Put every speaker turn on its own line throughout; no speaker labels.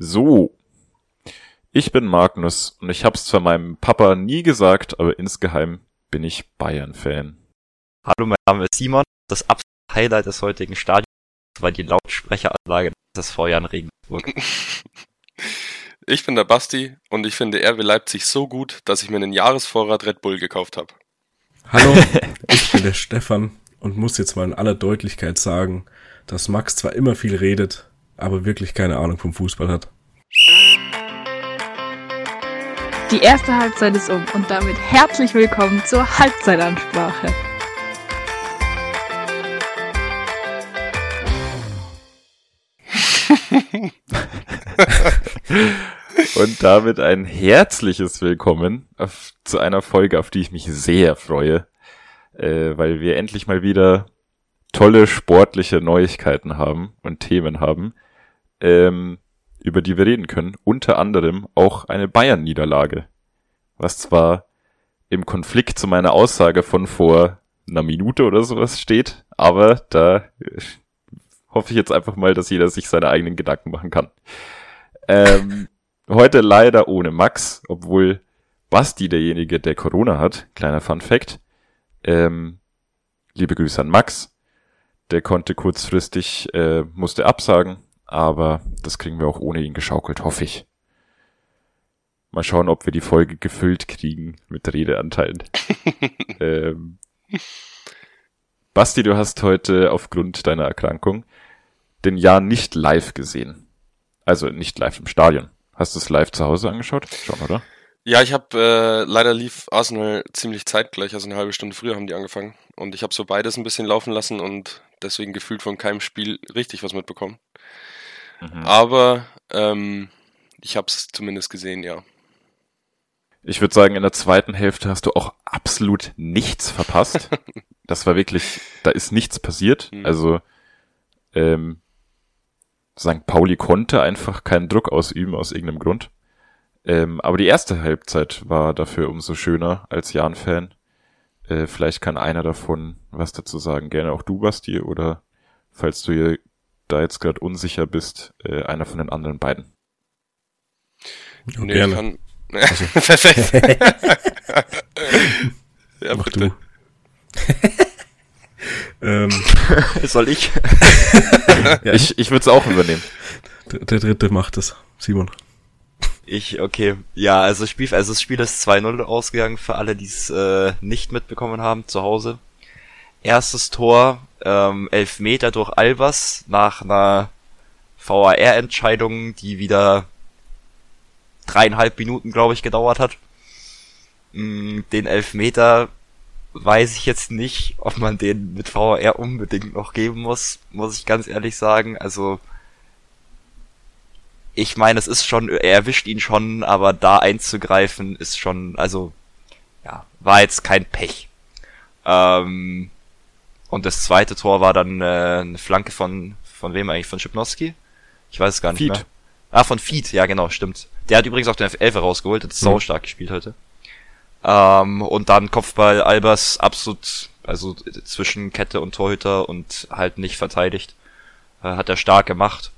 So. Ich bin Magnus und ich hab's zwar meinem Papa nie gesagt, aber insgeheim bin ich Bayern-Fan.
Hallo, mein Name ist Simon. Das absolute Highlight des heutigen Stadions war die Lautsprecheranlage des Vorjahr in Regensburg.
Ich bin der Basti und ich finde RW Leipzig so gut, dass ich mir einen Jahresvorrat Red Bull gekauft habe.
Hallo, ich bin der Stefan und muss jetzt mal in aller Deutlichkeit sagen, dass Max zwar immer viel redet, aber wirklich keine Ahnung vom Fußball hat.
Die erste Halbzeit ist um und damit herzlich willkommen zur Halbzeitansprache.
Und damit ein herzliches Willkommen auf, zu einer Folge, auf die ich mich sehr freue, äh, weil wir endlich mal wieder tolle sportliche Neuigkeiten haben und Themen haben, ähm, über die wir reden können. Unter anderem auch eine Bayern-Niederlage, was zwar im Konflikt zu meiner Aussage von vor einer Minute oder sowas steht, aber da äh, hoffe ich jetzt einfach mal, dass jeder sich seine eigenen Gedanken machen kann. Ähm, heute leider ohne Max, obwohl Basti derjenige, der Corona hat. Kleiner Fun Fact. Ähm, liebe Grüße an Max. Der konnte kurzfristig, äh, musste absagen, aber das kriegen wir auch ohne ihn geschaukelt, hoffe ich. Mal schauen, ob wir die Folge gefüllt kriegen mit Redeanteilen. ähm, Basti, du hast heute aufgrund deiner Erkrankung den Jahr nicht live gesehen. Also nicht live im Stadion. Hast du es live zu Hause angeschaut? Schon, oder?
Ja, ich habe äh, leider lief Arsenal ziemlich zeitgleich, also eine halbe Stunde früher haben die angefangen und ich habe so beides ein bisschen laufen lassen und deswegen gefühlt von keinem Spiel richtig was mitbekommen. Mhm. Aber ähm, ich habe es zumindest gesehen, ja.
Ich würde sagen, in der zweiten Hälfte hast du auch absolut nichts verpasst. das war wirklich, da ist nichts passiert. Mhm. Also ähm, St. Pauli konnte einfach keinen Druck ausüben aus irgendeinem Grund. Ähm, aber die erste Halbzeit war dafür umso schöner als Jan-Fan. Äh, vielleicht kann einer davon was dazu sagen. Gerne auch du, Basti, oder falls du hier da jetzt gerade unsicher bist, äh, einer von den anderen beiden.
Ja, nee, gerne. Kann... Also. Perfekt.
ja, Mach bitte.
ähm, Soll ich?
ja. Ich, ich würde es auch übernehmen.
Der, der dritte macht es. Simon.
Ich, okay. Ja, also Spiel, also das Spiel ist 2-0 ausgegangen für alle, die es äh, nicht mitbekommen haben zu Hause. Erstes Tor, ähm, Elfmeter durch Albers nach einer VAR-Entscheidung, die wieder dreieinhalb Minuten, glaube ich, gedauert hat. Mm, den Elfmeter weiß ich jetzt nicht, ob man den mit VAR unbedingt noch geben muss, muss ich ganz ehrlich sagen. Also ich meine, es ist schon, er erwischt ihn schon, aber da einzugreifen ist schon, also, ja, war jetzt kein Pech. Ähm, und das zweite Tor war dann äh, eine Flanke von, von wem eigentlich? Von Schipnowski? Ich weiß es gar nicht Feed. mehr. Ah, von Feed, ja genau, stimmt. Der hat übrigens auch den Elfer rausgeholt, hat mhm. stark gespielt heute. Ähm, und dann Kopfball Albers absolut, also zwischen Kette und Torhüter und halt nicht verteidigt. Äh, hat er stark gemacht.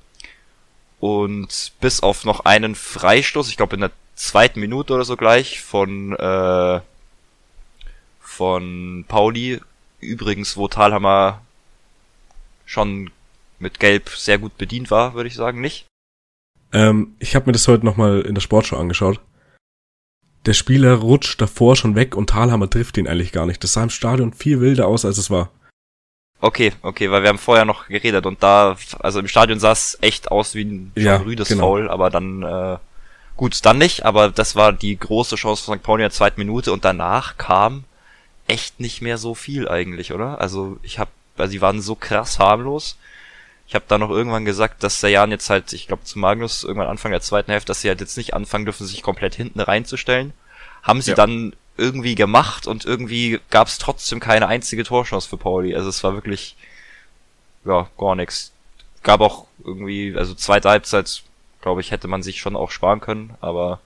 Und bis auf noch einen Freistoß, ich glaube in der zweiten Minute oder so gleich, von, äh, von Pauli, übrigens, wo Thalhammer schon mit Gelb sehr gut bedient war, würde ich sagen, nicht?
Ähm, ich habe mir das heute nochmal in der Sportshow angeschaut. Der Spieler rutscht davor schon weg und Thalhammer trifft ihn eigentlich gar nicht. Das sah im Stadion viel wilder aus, als es war.
Okay, okay, weil wir haben vorher noch geredet und da, also im Stadion sah es echt aus wie ein
ja,
rüdes
genau.
Foul, aber dann, äh, gut, dann nicht, aber das war die große Chance von St. Pauli in der zweiten Minute und danach kam echt nicht mehr so viel eigentlich, oder? Also ich hab, also sie waren so krass harmlos. Ich habe da noch irgendwann gesagt, dass der Jan jetzt halt, ich glaube zu Magnus irgendwann Anfang der zweiten Hälfte, dass sie halt jetzt nicht anfangen dürfen, sich komplett hinten reinzustellen. Haben sie ja. dann irgendwie gemacht und irgendwie gab es trotzdem keine einzige Torchance für Pauli. Also es war wirklich ja gar nichts. Gab auch irgendwie, also zweite Halbzeit, glaube ich, hätte man sich schon auch sparen können, aber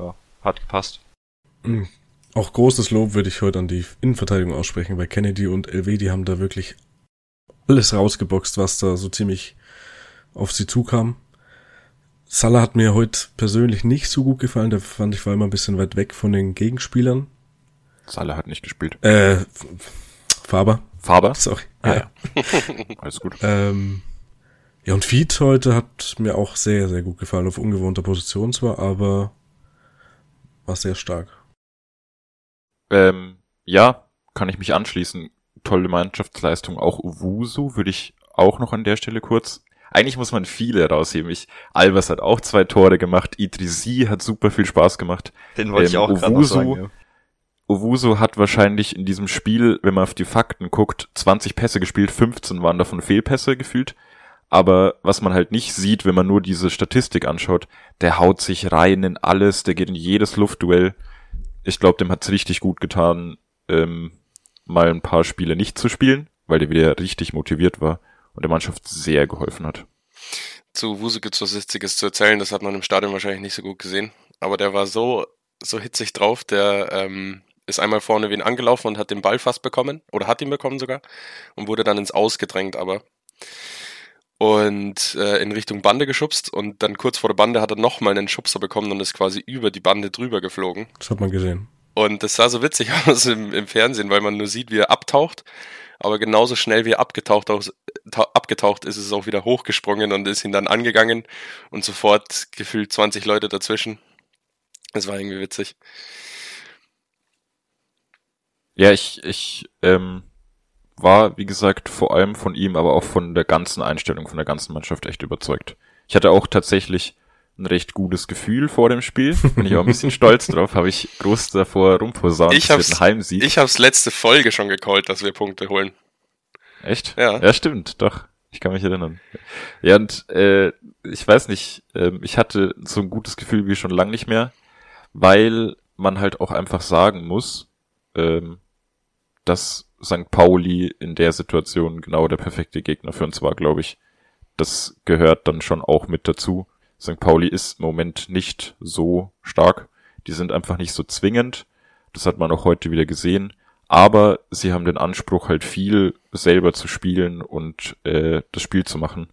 ja, hat gepasst.
Auch großes Lob würde ich heute an die Innenverteidigung aussprechen, weil Kennedy und LW, die haben da wirklich alles rausgeboxt, was da so ziemlich auf sie zukam. Salah hat mir heute persönlich nicht so gut gefallen. Da fand ich vor allem ein bisschen weit weg von den Gegenspielern.
Salah hat nicht gespielt.
Äh, Faber.
Faber?
Sorry.
Ah,
ja.
Alles gut.
Ähm, ja, und Feed heute hat mir auch sehr, sehr gut gefallen. Auf ungewohnter Position zwar, aber war sehr stark.
Ähm, ja, kann ich mich anschließen. Tolle Mannschaftsleistung. Auch Uwusu würde ich auch noch an der Stelle kurz. Eigentlich muss man viele rausheben. Ich, Albers hat auch zwei Tore gemacht. Idrisi hat super viel Spaß gemacht.
Den wollte ich
Ähm,
auch gerade sagen. Ja.
Owusu hat wahrscheinlich in diesem Spiel, wenn man auf die Fakten guckt, 20 Pässe gespielt, 15 waren davon Fehlpässe gefühlt. Aber was man halt nicht sieht, wenn man nur diese Statistik anschaut, der haut sich rein in alles, der geht in jedes Luftduell. Ich glaube, dem hat's richtig gut getan, ähm, mal ein paar Spiele nicht zu spielen, weil der wieder richtig motiviert war und der Mannschaft sehr geholfen hat.
Zu Wuse gibt's was zu erzählen, das hat man im Stadion wahrscheinlich nicht so gut gesehen. Aber der war so, so hitzig drauf, der ähm, ist einmal vorne wen angelaufen und hat den Ball fast bekommen, oder hat ihn bekommen sogar, und wurde dann ins Aus gedrängt, aber. Und äh, in Richtung Bande geschubst und dann kurz vor der Bande hat er nochmal einen Schubser bekommen und ist quasi über die Bande drüber geflogen.
Das hat man gesehen.
Und das sah so witzig aus im, im Fernsehen, weil man nur sieht, wie er abtaucht. Aber genauso schnell wie er abgetaucht, aus, ta, abgetaucht ist, ist es auch wieder hochgesprungen und ist ihn dann angegangen und sofort gefühlt 20 Leute dazwischen. Das war irgendwie witzig.
Ja, ich, ich ähm, war, wie gesagt, vor allem von ihm, aber auch von der ganzen Einstellung, von der ganzen Mannschaft echt überzeugt. Ich hatte auch tatsächlich ein recht gutes Gefühl vor dem Spiel. Bin ich auch ein bisschen stolz drauf, habe ich groß davor rumposaunt.
Ich
ein Heimsieg.
Ich hab's letzte Folge schon gecallt, dass wir Punkte holen.
Echt?
Ja.
Ja, stimmt, doch. Ich kann mich erinnern. Ja, und äh, ich weiß nicht, ähm, ich hatte so ein gutes Gefühl wie schon lang nicht mehr, weil man halt auch einfach sagen muss, ähm, dass St. Pauli in der Situation genau der perfekte Gegner für uns war, glaube ich. Das gehört dann schon auch mit dazu. St. Pauli ist im Moment nicht so stark. Die sind einfach nicht so zwingend. Das hat man auch heute wieder gesehen. Aber sie haben den Anspruch, halt viel selber zu spielen und äh, das Spiel zu machen.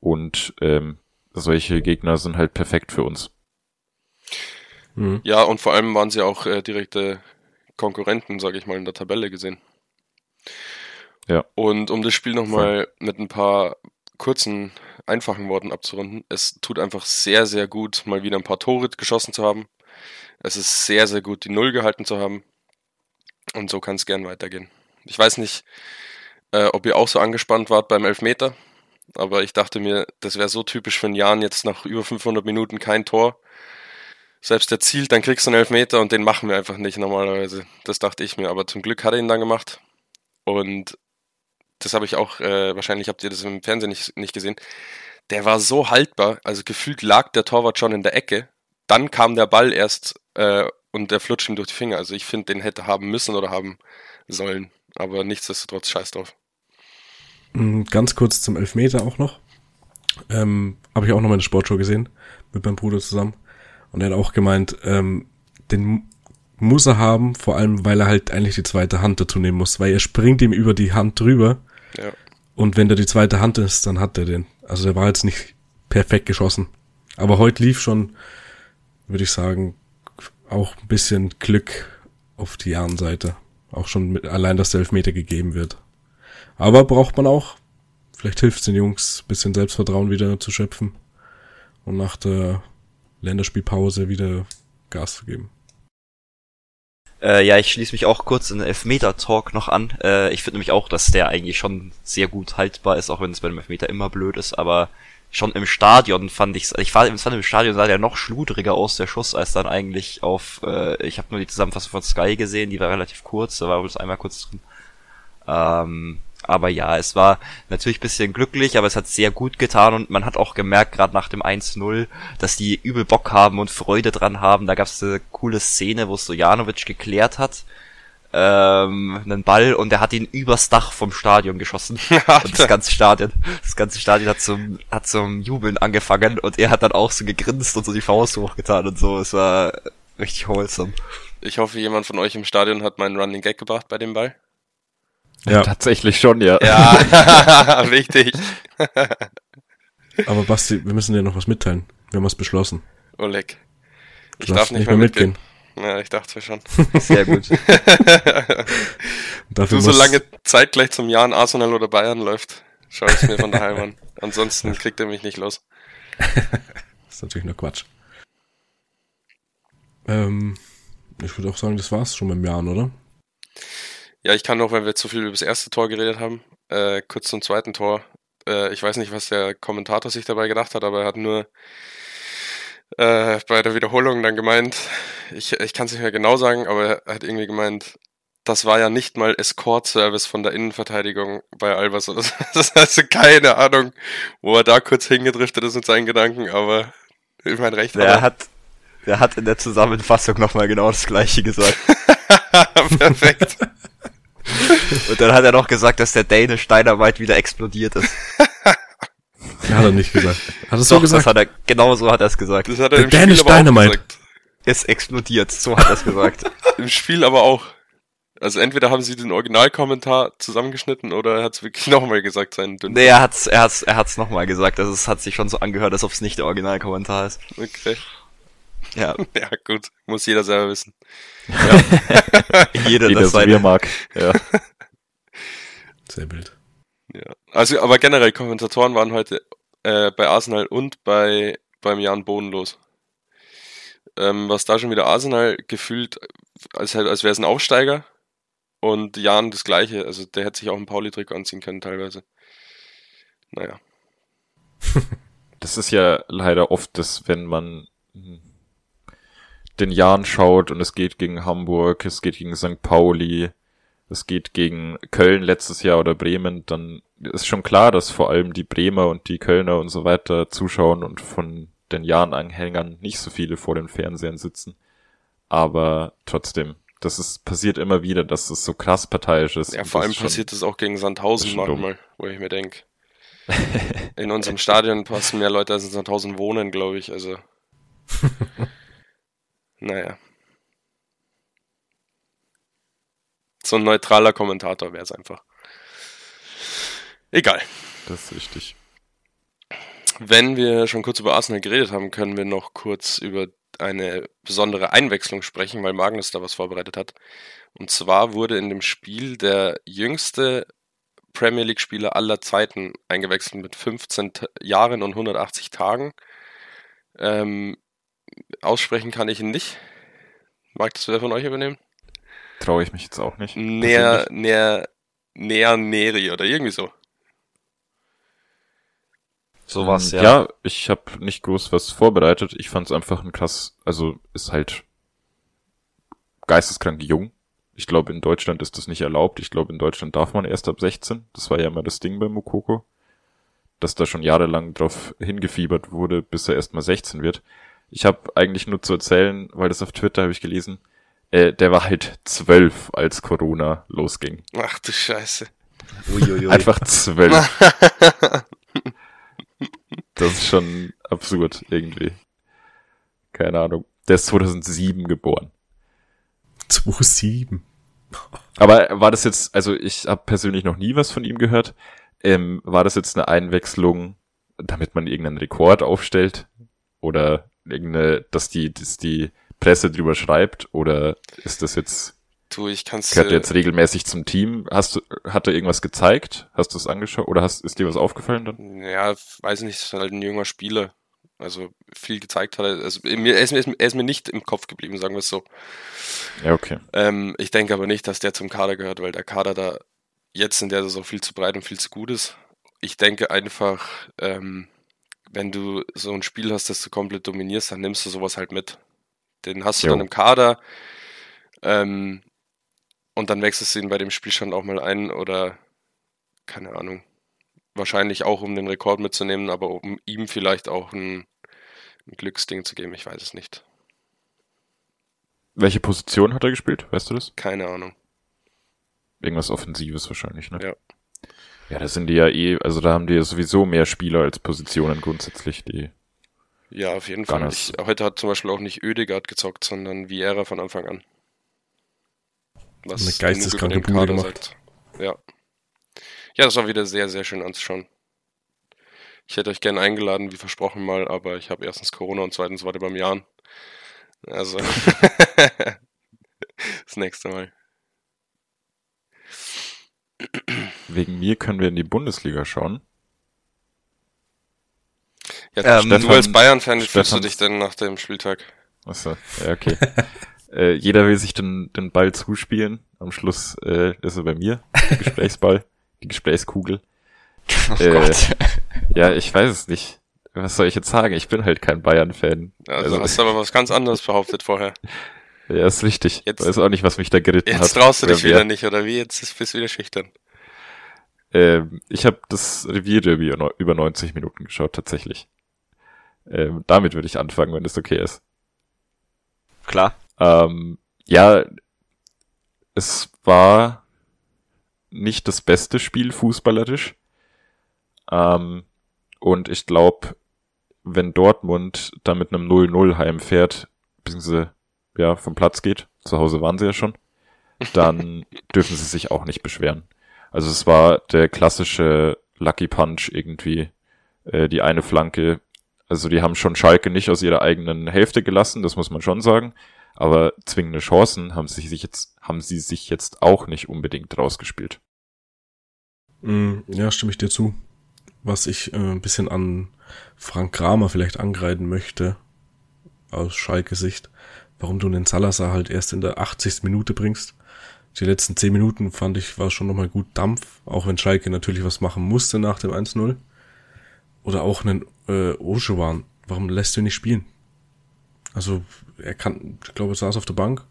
Und ähm, solche Gegner sind halt perfekt für uns.
Mhm.
Ja, und vor allem waren sie auch äh, direkte Konkurrenten, sage ich mal, in der Tabelle gesehen.
Ja.
Und um das Spiel nochmal mit ein paar kurzen, einfachen Worten abzurunden, es tut einfach sehr, sehr gut, mal wieder ein paar Tore geschossen zu haben. Es ist sehr, sehr gut, die Null gehalten zu haben. Und so kann es gern weitergehen. Ich weiß nicht, äh, ob ihr auch so angespannt wart beim Elfmeter, aber ich dachte mir, das wäre so typisch für einen Jahren jetzt nach über 500 Minuten kein Tor selbst der zielt, dann kriegst du einen Elfmeter und den machen wir einfach nicht normalerweise. Das dachte ich mir, aber zum Glück hat er ihn dann gemacht. Und das habe ich auch, äh, wahrscheinlich habt ihr das im Fernsehen nicht, nicht gesehen. Der war so haltbar, also gefühlt lag der Torwart schon in der Ecke. Dann kam der Ball erst äh, und der flutscht ihm durch die Finger. Also ich finde, den hätte haben müssen oder haben sollen. Aber nichtsdestotrotz scheiß drauf.
Mm, Ganz kurz zum Elfmeter auch noch. Ähm, Habe ich auch noch mal in der Sportshow gesehen, mit meinem Bruder zusammen. Und er hat auch gemeint, ähm, den muss er haben, vor allem weil er halt eigentlich die zweite Hand dazu nehmen muss, weil er springt ihm über die Hand drüber
Ja.
und wenn da die zweite Hand ist, dann hat er den. Also der war jetzt nicht perfekt geschossen. Aber heute lief schon, würde ich sagen, auch ein bisschen Glück auf die Seite. Auch schon mit, allein, dass der Elfmeter gegeben wird. Aber braucht man auch. Vielleicht hilft den Jungs, bisschen Selbstvertrauen wieder zu schöpfen und nach der Länderspielpause wieder Gas zu geben.
Äh, ja, ich schließe mich auch kurz in den Elfmeter-Talk noch an. Äh, ich finde nämlich auch, dass der eigentlich schon sehr gut haltbar ist, auch wenn es bei dem Elfmeter immer blöd ist, aber schon im Stadion fand ich's, ich fand, fand im Stadion sah der noch schludriger aus, der Schuss, als dann eigentlich auf, äh, ich habe nur die Zusammenfassung von Sky gesehen, die war relativ kurz, da war bloß einmal kurz drin. Ähm, aber ja, es war natürlich bisschen glücklich, aber es hat sehr gut getan und man hat auch gemerkt, gerade nach dem 1-0, dass die übel Bock haben und Freude dran haben. Da gab es eine coole Szene, wo Stojanovic geklärt hat, ähm, einen Ball und der hat ihn übers Dach vom Stadion geschossen. und das ganze Stadion, das ganze Stadion hat zum, hat zum Jubeln angefangen und er hat dann auch so gegrinst und so die Faust hochgetan und so. Es war richtig wholesome.
Ich hoffe, jemand von euch im Stadion hat meinen Running Gag gebracht bei dem Ball.
Ja,
Tatsächlich schon, ja.
Ja, wichtig.
aber Basti, wir müssen dir noch was mitteilen. Wir haben es beschlossen.
Oleg. Ich darf
darfst
nicht mehr mitgehen.
mitgehen.
Ja, ich dachte schon.
Sehr gut.
Dafür
Du, solange zeitgleich zum Jahr in Arsenal oder Bayern läuft, schaue ich es mir von daheim an. Ansonsten kriegt er mich nicht los.
Das ist natürlich nur Quatsch. Ähm, ich würde auch sagen, das war's schon beim Jahren, oder?
Ja, ich kann noch, weil wir zu viel über das erste Tor geredet haben, äh, kurz zum zweiten Tor. Äh, ich weiß nicht, was der Kommentator sich dabei gedacht hat, aber er hat nur äh, bei der Wiederholung dann gemeint, ich, ich kann es nicht mehr genau sagen, aber er hat irgendwie gemeint, das war ja nicht mal Escort-Service von der Innenverteidigung bei Albers oder so. Das heißt, keine Ahnung, wo er da kurz hingedriftet ist mit seinen Gedanken, aber ich mein Recht
Der
hat
hat, der hat in der Zusammenfassung nochmal genau das gleiche gesagt.
er. Perfekt.
Und dann hat er noch gesagt, dass der Danish Dynamite wieder explodiert ist.
Ja, hat er nicht gesagt. Hat er
Doch,
so
das
gesagt?
hat er, genau so hat er es gesagt.
Das hat er
Der
im Spiel
Danish
aber auch
Dynamite.
gesagt.
Es explodiert, so hat er es gesagt.
Im Spiel aber auch. Also entweder haben sie den Originalkommentar zusammengeschnitten oder er hat es wirklich nochmal gesagt, seinen dünnen.
Nee, er hat's, er hat's, er hat's nochmal gesagt. Also es hat sich schon so angehört, als ob es nicht der Originalkommentar ist.
Okay.
Ja,
Ja, gut. Muss jeder selber wissen.
jeder,
Jeder
das
so wie er
seine.
mag. Ja.
Sehr wild.
Ja. Also, aber generell Kommentatoren waren heute äh, bei Arsenal und bei beim Jan bodenlos. Ähm, was da schon wieder Arsenal gefühlt, als, als wäre es ein Aufsteiger und Jan das gleiche. Also der hätte sich auch ein Pauli-Trikot anziehen können teilweise. Naja.
Das ist ja leider oft das, wenn man hm, den Jahren schaut und es geht gegen Hamburg, es geht gegen St. Pauli, es geht gegen Köln letztes Jahr oder Bremen, dann ist schon klar, dass vor allem die Bremer und die Kölner und so weiter zuschauen und von den Jahren-Anhängern nicht so viele vor den Fernsehern sitzen. Aber trotzdem, das ist, passiert immer wieder, dass es so krass parteiisch ist.
Ja, vor allem
schon-
passiert das auch gegen Sandhausen
dumm.
manchmal, wo ich mir denke. In unserem Stadion passen mehr Leute als in Sandhausen wohnen, glaube ich. Also. naja. So ein neutraler Kommentator wäre es einfach. Egal.
Das ist richtig.
Wenn wir schon kurz über Arsenal geredet haben, können wir noch kurz über eine besondere Einwechslung sprechen, weil Magnus da was vorbereitet hat. Und zwar wurde in dem Spiel der jüngste Premier League-Spieler aller Zeiten eingewechselt mit 15 Ta- Jahren und 180 Tagen. Ähm, aussprechen kann ich ihn nicht. Mag das wer von euch übernehmen?
Traue ich mich jetzt auch nicht.
Näher, näher, näher Neri oder irgendwie so.
Sowas,
Ähm,
ja.
Ja, ich habe nicht groß was vorbereitet. Ich fand es einfach ein krass, also ist halt geisteskrank jung. Ich glaube, in Deutschland ist das nicht erlaubt. Ich glaube, in Deutschland darf man erst ab 16. Das war ja immer das Ding bei Mukoko. Dass da schon jahrelang drauf hingefiebert wurde, bis er erst mal 16 wird. Ich habe eigentlich nur zu erzählen, weil das auf Twitter habe ich gelesen, äh, der war halt zwölf, als Corona losging.
Ach du Scheiße.
Uiuiui.
Einfach zwölf. Das ist schon absurd irgendwie. Keine Ahnung. Der ist 2007 geboren.
2-7.
Aber war das jetzt, also ich habe persönlich noch nie was von ihm gehört. Ähm, war das jetzt eine Einwechslung, damit man irgendeinen Rekord aufstellt? Oder irgendeine, dass die, dass die Presse drüber schreibt? Oder ist das jetzt,
Du, ich kann's
gehört jetzt regelmäßig zum Team? Hast du, hat er irgendwas gezeigt? Hast du es angeschaut? Oder hast, ist dir was aufgefallen dann?
Ja, weiß nicht, ist halt ein junger Spieler. Also viel gezeigt hat er. Also, mir, er, ist, mir- er ist mir nicht im Kopf geblieben, sagen wir es so.
Ja, okay.
Ähm, ich denke aber nicht, dass der zum Kader gehört, weil der Kader da jetzt in der Saison viel zu breit und viel zu gut ist. Ich denke einfach, ähm, wenn du so ein Spiel hast, das du komplett dominierst, dann nimmst du sowas halt mit. Den hast du
Jo.
dann im Kader ähm, und dann wechselst du ihn bei dem Spielstand auch mal ein oder keine Ahnung. Wahrscheinlich auch, um den Rekord mitzunehmen, aber um ihm vielleicht auch ein, ein Glücksding zu geben. Ich weiß es nicht.
Welche Position hat er gespielt? Weißt du das?
Keine Ahnung.
Irgendwas Offensives wahrscheinlich, ne?
Ja.
Ja, da sind die ja eh, also da haben die ja sowieso mehr Spieler als Positionen grundsätzlich, die.
Ja, auf jeden Fall. Ich, heute hat zum Beispiel auch nicht Ödegaard gezockt, sondern Vieira von Anfang an. Was
Eine geisteskranke Bude gemacht.
sagt. Ja. Ja, das war wieder sehr, sehr schön anzuschauen. Ich hätte euch gerne eingeladen, wie versprochen mal, aber ich habe erstens Corona und zweitens war der beim Jahren. Also das nächste Mal.
Wegen mir können wir in die Bundesliga schauen.
Ja,
Ähm,
du als Bayern-Fan, wie
Stefan-
fühlst du dich denn nach dem Spieltag?
Achso, ja, okay. äh, jeder will sich den, den Ball zuspielen. Am Schluss äh, ist er bei mir, der Gesprächsball, die Gesprächskugel.
Oh
Äh,
Gott.
Ja, ich weiß es nicht. Was soll ich jetzt sagen? Ich bin halt kein Bayern-Fan.
Also, hast du aber was ganz anderes behauptet vorher.
ja, ist richtig.
Jetzt-
weiß auch nicht, was mich da geritten hat.
Jetzt traust du dich wieder nicht, oder wie? Jetzt ist- bist du wieder schüchtern.
Ähm, ich habe das Revierderby über- über 90 Minuten geschaut, tatsächlich. Ähm, damit würde ich anfangen, wenn das okay ist.
Klar.
Ähm, ja, es war nicht das beste Spiel fußballerisch. Ähm, und ich glaube, wenn Dortmund da mit einem 0-0 heimfährt, beziehungsweise ja, vom Platz geht, zu Hause waren sie ja schon, dann dürfen sie sich auch nicht beschweren. Also es war der klassische Lucky Punch irgendwie, äh, die eine Flanke. Also die haben schon Schalke nicht aus ihrer eigenen Hälfte gelassen, das muss man schon sagen. Aber zwingende Chancen haben sie sich jetzt, haben sie sich jetzt auch nicht unbedingt rausgespielt.
Mm, Ja, stimme ich dir zu. Was ich äh, ein bisschen an Frank Kramer vielleicht angreifen möchte, aus Schalke Sicht, warum du den Salazar halt erst in der 80. Minute bringst. Die letzten 10 Minuten fand ich, war schon nochmal gut Dampf, auch wenn Schalke natürlich was machen musste nach dem 1-0. Oder auch einen äh, Oschewan. Warum lässt du ihn nicht spielen? Also, er kann, ich glaube, er saß auf der Bank.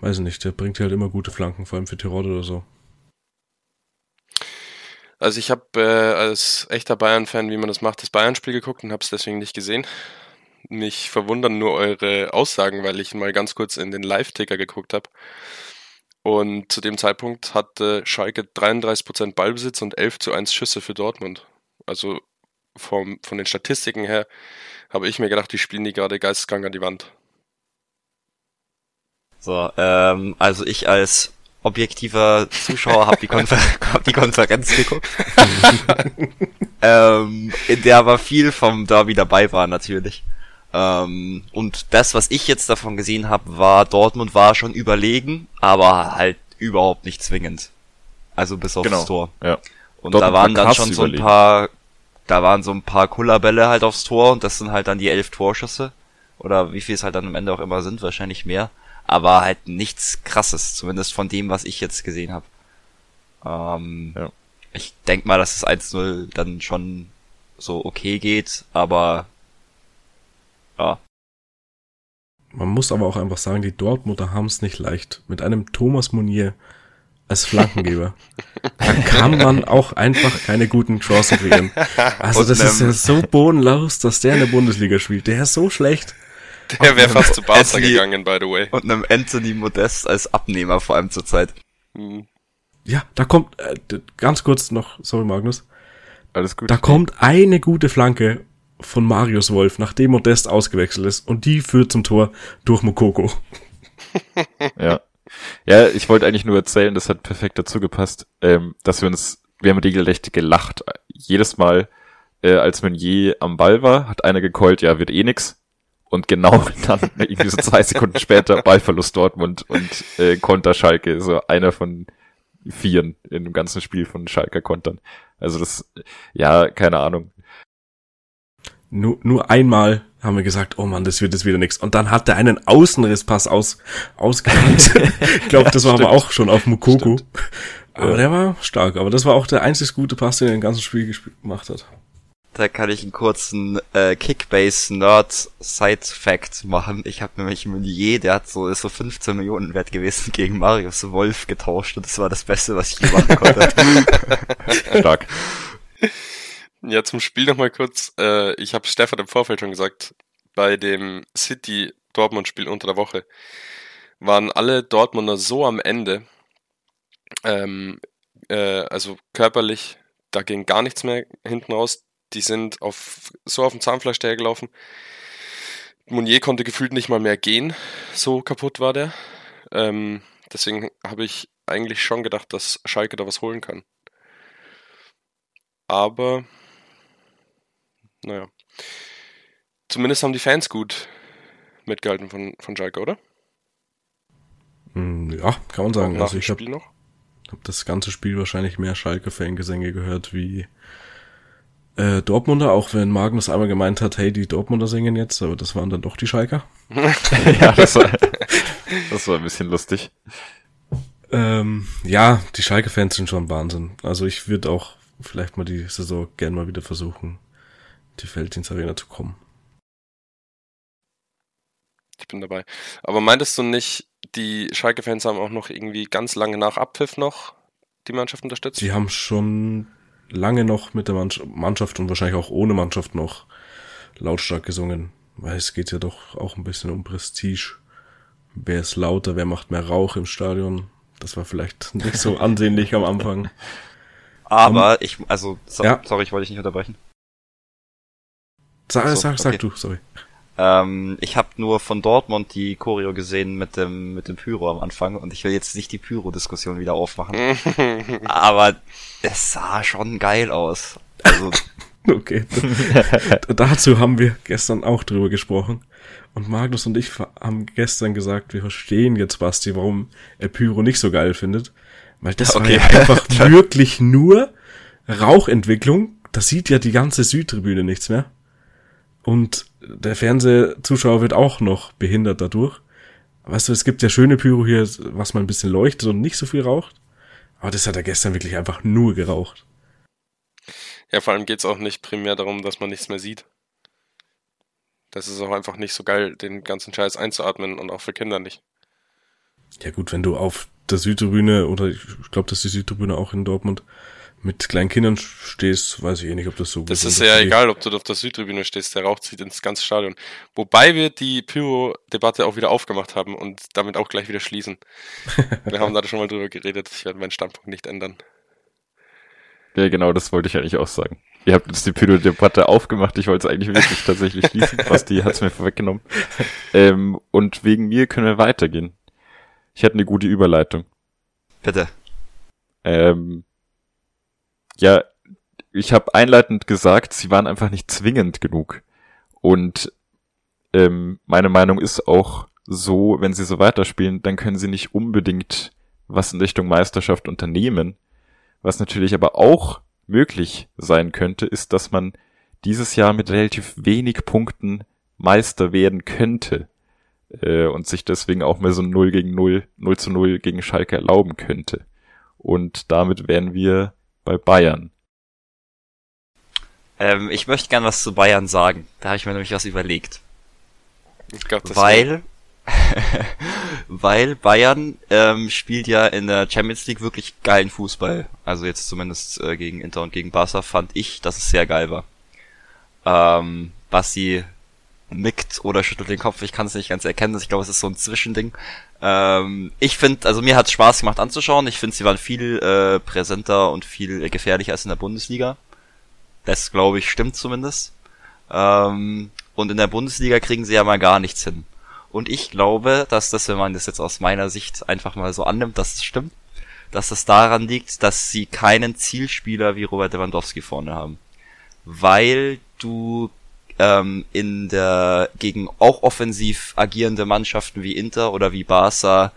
Weiß ich nicht, der bringt halt immer gute Flanken, vor allem für Tirol oder so.
Also ich habe äh, als echter Bayern-Fan, wie man das macht, das Bayern-Spiel geguckt und habe es deswegen nicht gesehen. Mich verwundern nur eure Aussagen, weil ich mal ganz kurz in den Live-Ticker geguckt habe. Und zu dem Zeitpunkt hatte Schalke 33% Ballbesitz und 11 zu 1 Schüsse für Dortmund. Also vom, von den Statistiken her habe ich mir gedacht, die spielen die gerade geisteskrank an die Wand.
So, ähm, also ich als objektiver Zuschauer habe die, Konfer hab die Konferenz geguckt. ähm, in der aber viel vom Derby dabei war natürlich. Ähm, und das, was ich jetzt davon gesehen habe, war, Dortmund war schon überlegen, aber halt überhaupt nicht zwingend. Also bis aufs
Genau,
Tor.
ja.
Und
Dortmund
da waren
war
dann schon so ein paar, da waren so ein paar Kullerbälle halt aufs Tor und das sind halt dann die elf Torschüsse. Oder wie viel es halt dann am Ende auch immer sind, wahrscheinlich mehr. Aber halt nichts krasses, zumindest von dem, was ich jetzt gesehen habe. Ähm,
Ja.
Ich denk mal, dass das 1-0 dann schon so okay geht, aber ja,
Man muss aber auch einfach sagen, die Dortmunder haben es nicht leicht. Mit einem Thomas Munier als Flankengeber. da kann man auch einfach keine guten Chancen kreieren. Also
Und
das ist ja so bodenlos, dass der in der Bundesliga spielt. Der ist so schlecht.
Der wäre fast zu Barca
Anthony-
gegangen, by the way.
und einem Anthony Modest als Abnehmer vor allem zur Zeit.
Hm.
Ja, da kommt, äh, ganz kurz noch, sorry Magnus,
Alles gut.
da kommt eine gute Flanke von Marius Wolf, nachdem Modest ausgewechselt ist und die führt zum Tor durch Mokoko.
Ja. Ja, ich wollte eigentlich nur erzählen, das hat perfekt dazu gepasst, ähm, dass wir uns, wir haben regelrecht gelacht. Jedes Mal, äh, als Meunier am Ball war, hat einer gekeult, ja, wird eh nix. Und genau dann, irgendwie so zwei Sekunden später, Ballverlust Dortmund und äh, Konter Schalke, so einer von vieren in dem ganzen Spiel von Schalker Kontern. Also das, ja, keine Ahnung.
Nur, nur einmal haben wir gesagt, oh Mann, das wird jetzt wieder nix. Und dann hat er einen Außenrisspass aus, ausgerannt. ich glaube, das war aber auch schon auf Mukoko. Aber
Ja.
der war stark. Aber das war auch der einzig gute Pass, den er im ganzen Spiel gemacht hat.
Da kann ich einen kurzen äh, Kickbase-Nerd-Side-Fact machen. Ich habe nämlich Meunier, der hat so, ist so 15 Millionen wert gewesen, gegen Marius Wolf getauscht und das war das Beste, was ich je machen konnte.
Stark.
Ja, zum Spiel nochmal kurz. Äh, ich habe Stefan im Vorfeld schon gesagt, bei dem City-Dortmund-Spiel unter der Woche waren alle Dortmunder so am Ende, ähm, äh, also körperlich, da ging gar nichts mehr hinten raus. Die sind auf, so auf dem Zahnfleisch dahergelaufen. Mounier konnte gefühlt nicht mal mehr gehen, so kaputt war der. Ähm, deswegen habe ich eigentlich schon gedacht, dass Schalke da was holen kann. Aber naja. Zumindest haben die Fans gut mitgehalten von, von Schalke, oder?
Hm, Ja, kann man sagen.
Nach
Also ich habe hab das ganze Spiel wahrscheinlich mehr Schalke-Fangesänge gehört wie äh, Dortmunder, auch wenn Magnus einmal gemeint hat, hey, die Dortmunder singen jetzt, aber das waren dann doch die Schalker.
ja, das war, das war ein bisschen lustig.
Ähm, ja, die Schalke-Fans sind schon Wahnsinn. Also ich würde auch vielleicht mal die Saison gern mal wieder versuchen, die Felddienst Arena zu kommen.
Ich bin dabei. Aber meintest du nicht, die Schalke-Fans haben auch noch irgendwie ganz lange nach Abpfiff noch die Mannschaft unterstützt?
Sie haben schon lange noch mit der Mannschaft, und wahrscheinlich auch ohne Mannschaft noch lautstark gesungen, weil es geht ja doch auch ein bisschen um Prestige. Wer ist lauter, wer macht mehr Rauch im Stadion? Das war vielleicht nicht so ansehnlich am Anfang.
Aber ich, also, so,
Ja.
sorry, ich wollte dich nicht unterbrechen.
Sag,
so,
sag, sag
okay.
du, sorry.
Ähm, ich habe nur von Dortmund die Choreo gesehen mit dem mit dem Pyro am Anfang und ich will jetzt nicht die Pyro-Diskussion wieder aufmachen. aber es sah schon geil aus. Also
Okay. Dazu haben wir gestern auch drüber gesprochen. Und Magnus und ich haben gestern gesagt, wir verstehen jetzt, Basti, warum er Pyro nicht so geil findet. Weil das
Okay.
war ja einfach wirklich nur Rauchentwicklung. Da sieht ja die ganze Südtribüne nichts mehr. Und der Fernsehzuschauer wird auch noch behindert dadurch. Weißt du, es gibt ja schöne Pyro hier, was mal ein bisschen leuchtet und nicht so viel raucht. Aber das hat er gestern wirklich einfach nur geraucht.
Ja, vor allem geht es auch nicht primär darum, dass man nichts mehr sieht. Das ist auch einfach nicht so geil, den ganzen Scheiß einzuatmen und auch für Kinder nicht.
Ja gut, wenn du auf der Südtribüne oder ich glaube, dass die Südtribüne auch in Dortmund mit kleinen Kindern stehst, weiß ich eh nicht, ob das so
Das
gesund
ist ja
für die-
egal, ob du auf der Südtribüne stehst, der Rauch zieht ins ganze Stadion. Wobei wir die Pyro-Debatte auch wieder aufgemacht haben und damit auch gleich wieder schließen. wir haben da schon mal drüber geredet, ich werde meinen Standpunkt nicht ändern.
Ja, genau, das wollte ich eigentlich auch sagen. Ihr habt jetzt die Pyro-Debatte aufgemacht, ich wollte es eigentlich wirklich tatsächlich schließen. Basti hat es mir vorweggenommen. Ähm, und wegen mir können wir weitergehen. Ich hatte eine gute Überleitung.
bitte.
Ähm, ja, ich habe einleitend gesagt, sie waren einfach nicht zwingend genug. Und ähm, meine Meinung ist auch so, wenn sie so weiterspielen, dann können sie nicht unbedingt was in Richtung Meisterschaft unternehmen. Was natürlich aber auch möglich sein könnte, ist, dass man dieses Jahr mit relativ wenig Punkten Meister werden könnte äh, und sich deswegen auch mal so ein 0 gegen 0, 0 zu 0 gegen Schalke erlauben könnte. Und damit wären wir bei Bayern.
Ähm, ich möchte gern was zu Bayern sagen. Da habe ich mir nämlich was überlegt.
Ich glaube, das
weil weil Bayern ähm, spielt ja in der Champions League wirklich geilen Fußball. Also jetzt zumindest äh, gegen Inter und gegen Barca fand ich, dass es sehr geil war. Ähm, Basti nickt oder schüttelt den Kopf, ich kann es nicht ganz erkennen. Ich glaube, es ist so ein Zwischending. Ähm, ich finde, also mir hat Spaß gemacht anzuschauen. Ich finde, sie waren viel äh, präsenter und viel äh, gefährlicher als in der Bundesliga. Das glaube ich stimmt zumindest. Ähm, und in der Bundesliga kriegen sie ja mal gar nichts hin. Und ich glaube, dass das, wenn man das jetzt aus meiner Sicht einfach mal so annimmt, dass es stimmt, dass das daran liegt, dass sie keinen Zielspieler wie Robert Lewandowski vorne haben. Weil du ähm, in der gegen auch offensiv agierende Mannschaften wie Inter oder wie Barca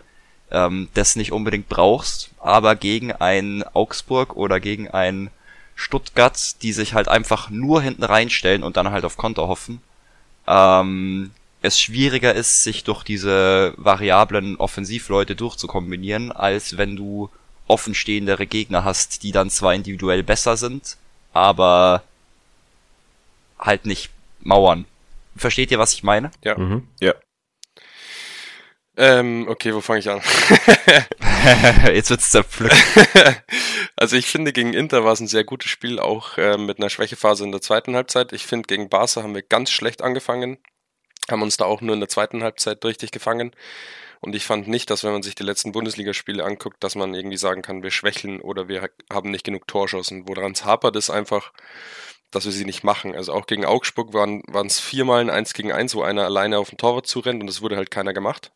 ähm, das nicht unbedingt brauchst, aber gegen ein Augsburg oder gegen ein Stuttgart, die sich halt einfach nur hinten reinstellen und dann halt auf Konter hoffen, ähm, es schwieriger ist, sich durch diese variablen Offensivleute durchzukombinieren, als wenn du offenstehendere Gegner hast, die dann zwar individuell besser sind, aber halt nicht mauern. Versteht ihr, was ich meine?
Ja.
Mhm.
Ähm, okay, wo fange ich an?
Jetzt wird's zerpflückt.
also ich finde, gegen Inter war es ein sehr gutes Spiel, auch äh, mit einer Schwächephase in der zweiten Halbzeit. Ich finde, gegen Barca haben wir ganz schlecht angefangen, haben uns da auch nur in der zweiten Halbzeit richtig gefangen. Und ich fand nicht, dass wenn man sich die letzten Bundesligaspiele anguckt, dass man irgendwie sagen kann, wir schwächeln oder wir ha- haben nicht genug Torschancen. Woran es hapert, ist einfach, dass wir sie nicht machen. Also auch gegen Augsburg waren es viermal ein 1 gegen 1, wo einer alleine auf den Torwart zurennt und es wurde halt keiner gemacht.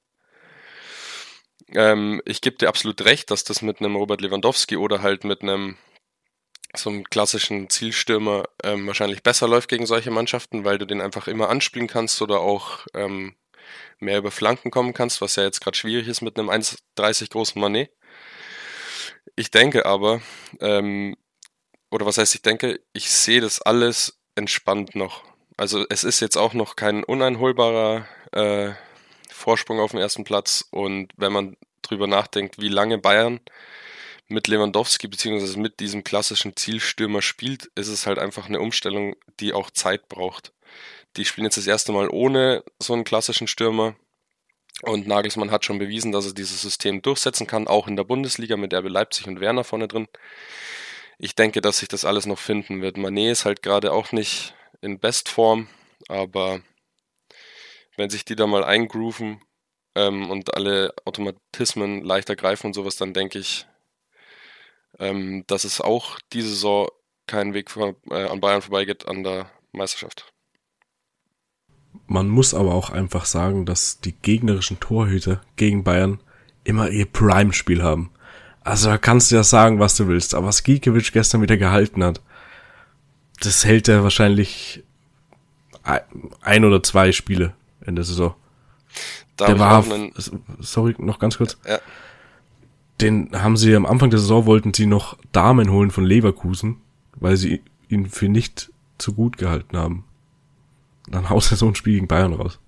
Ähm, ich gebe dir absolut recht, dass das mit einem Robert Lewandowski oder halt mit einem so einem klassischen Zielstürmer ähm, wahrscheinlich besser läuft gegen solche Mannschaften, weil du den einfach immer anspielen kannst oder auch ähm, mehr über Flanken kommen kannst, was ja jetzt gerade schwierig ist mit einem 1,30 großen Manet. Ich denke aber, ähm, oder was heißt ich denke, ich sehe das alles entspannt noch. Also es ist jetzt auch noch kein uneinholbarer äh, Vorsprung auf dem ersten Platz und wenn man drüber nachdenkt, wie lange Bayern mit Lewandowski beziehungsweise mit diesem klassischen Zielstürmer spielt, ist es halt einfach eine Umstellung, die auch Zeit braucht. Die spielen jetzt das erste Mal ohne so einen klassischen Stürmer. Und Nagelsmann hat schon bewiesen, dass er dieses System durchsetzen kann, auch in der Bundesliga mit RB Leipzig und Werner vorne drin. Ich denke, dass sich das alles noch finden wird. Manet ist halt gerade auch nicht in Bestform, aber wenn sich die da mal eingrooven ähm, und alle Automatismen leichter greifen und sowas, dann denke ich, ähm, dass es auch diese Saison keinen Weg vor, äh, an Bayern vorbeigeht an der Meisterschaft.
Man muss aber auch einfach sagen, dass die gegnerischen Torhüter gegen Bayern immer ihr Prime-Spiel haben. Also da kannst du ja sagen, was du willst. Aber was Gikiewicz gestern wieder gehalten hat, das hält er wahrscheinlich ein oder zwei Spiele in der Saison. Da der war, sorry, noch ganz kurz. Ja. Den haben sie am Anfang der Saison wollten sie noch Damen holen von Leverkusen, weil sie ihn für nicht zu gut gehalten haben. Dann haut er so ein Spiel gegen Bayern raus.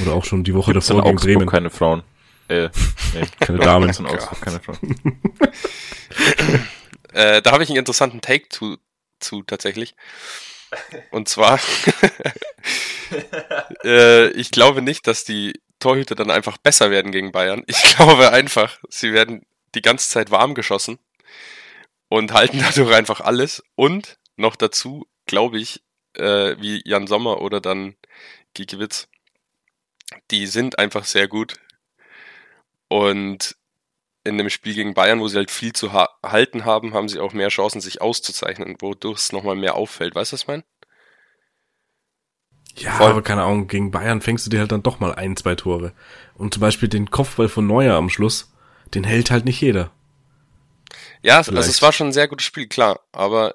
Oder auch schon die Woche Gibt's davor gegen Bremen.
keine Frauen. Äh,
nee, keine Damen. In Augsburg keine
äh, da habe ich einen interessanten Take zu, zu tatsächlich. Und zwar, äh, ich glaube nicht, dass die Torhüter dann einfach besser werden gegen Bayern. Ich glaube einfach, sie werden die ganze Zeit warm geschossen und halten dadurch einfach alles. Und noch dazu, glaube ich, äh, wie Jan Sommer oder dann Giekewitz, die sind einfach sehr gut. Und in dem Spiel gegen Bayern, wo sie halt viel zu ha halten haben, haben sie auch mehr Chancen, sich auszuzeichnen, wodurch es nochmal mehr auffällt. Weißt du, was ich meine?
Ja, Voll. aber keine Ahnung, gegen Bayern fängst du dir halt dann doch mal ein, zwei Tore. Und zum Beispiel den Kopfball von Neuer am Schluss, den hält halt nicht jeder.
Ja, Vielleicht. also es war schon ein sehr gutes Spiel, klar, aber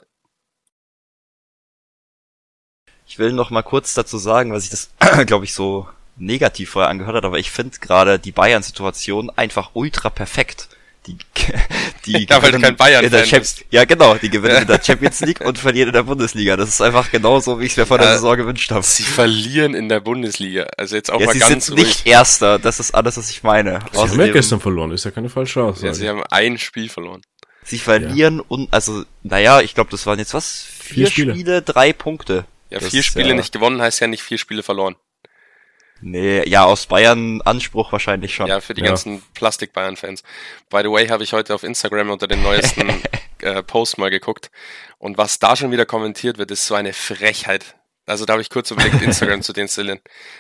ich will noch mal kurz dazu sagen, was ich das, glaube ich, so negativ vorher angehört hat, aber ich finde gerade die Bayern-Situation einfach ultra perfekt. Die,
die ja, weil du kein Bayern in der
Champions, Ja, genau, die gewinnen in der Champions League und verlieren in der Bundesliga. Das ist einfach genauso, wie ich es mir vor der Saison gewünscht habe.
Sie verlieren in der Bundesliga. Also jetzt auch
ja,
mal
sie
ganz
sind ruhig. nicht Erster. Das ist alles, was ich meine.
Sie Außerdem, haben ja gestern verloren. Ist ja keine falsche Aussage. Ja,
sie haben ein Spiel verloren.
Sie verlieren ja. und, also, naja, ich glaube, das waren jetzt was? Vier, vier Spiele. Spiele, drei Punkte.
Ja, das vier Spiele nicht gewonnen heißt ja nicht vier Spiele verloren.
Nee, ja, aus Bayern Anspruch wahrscheinlich schon.
Ja, für die ja. ganzen Plastik-Bayern-Fans. By the way, habe ich heute auf Instagram unter den neuesten äh, Post mal geguckt. Und was da schon wieder kommentiert wird, ist so eine Frechheit. Also da habe ich kurz überlegt, Instagram zu deinstallieren.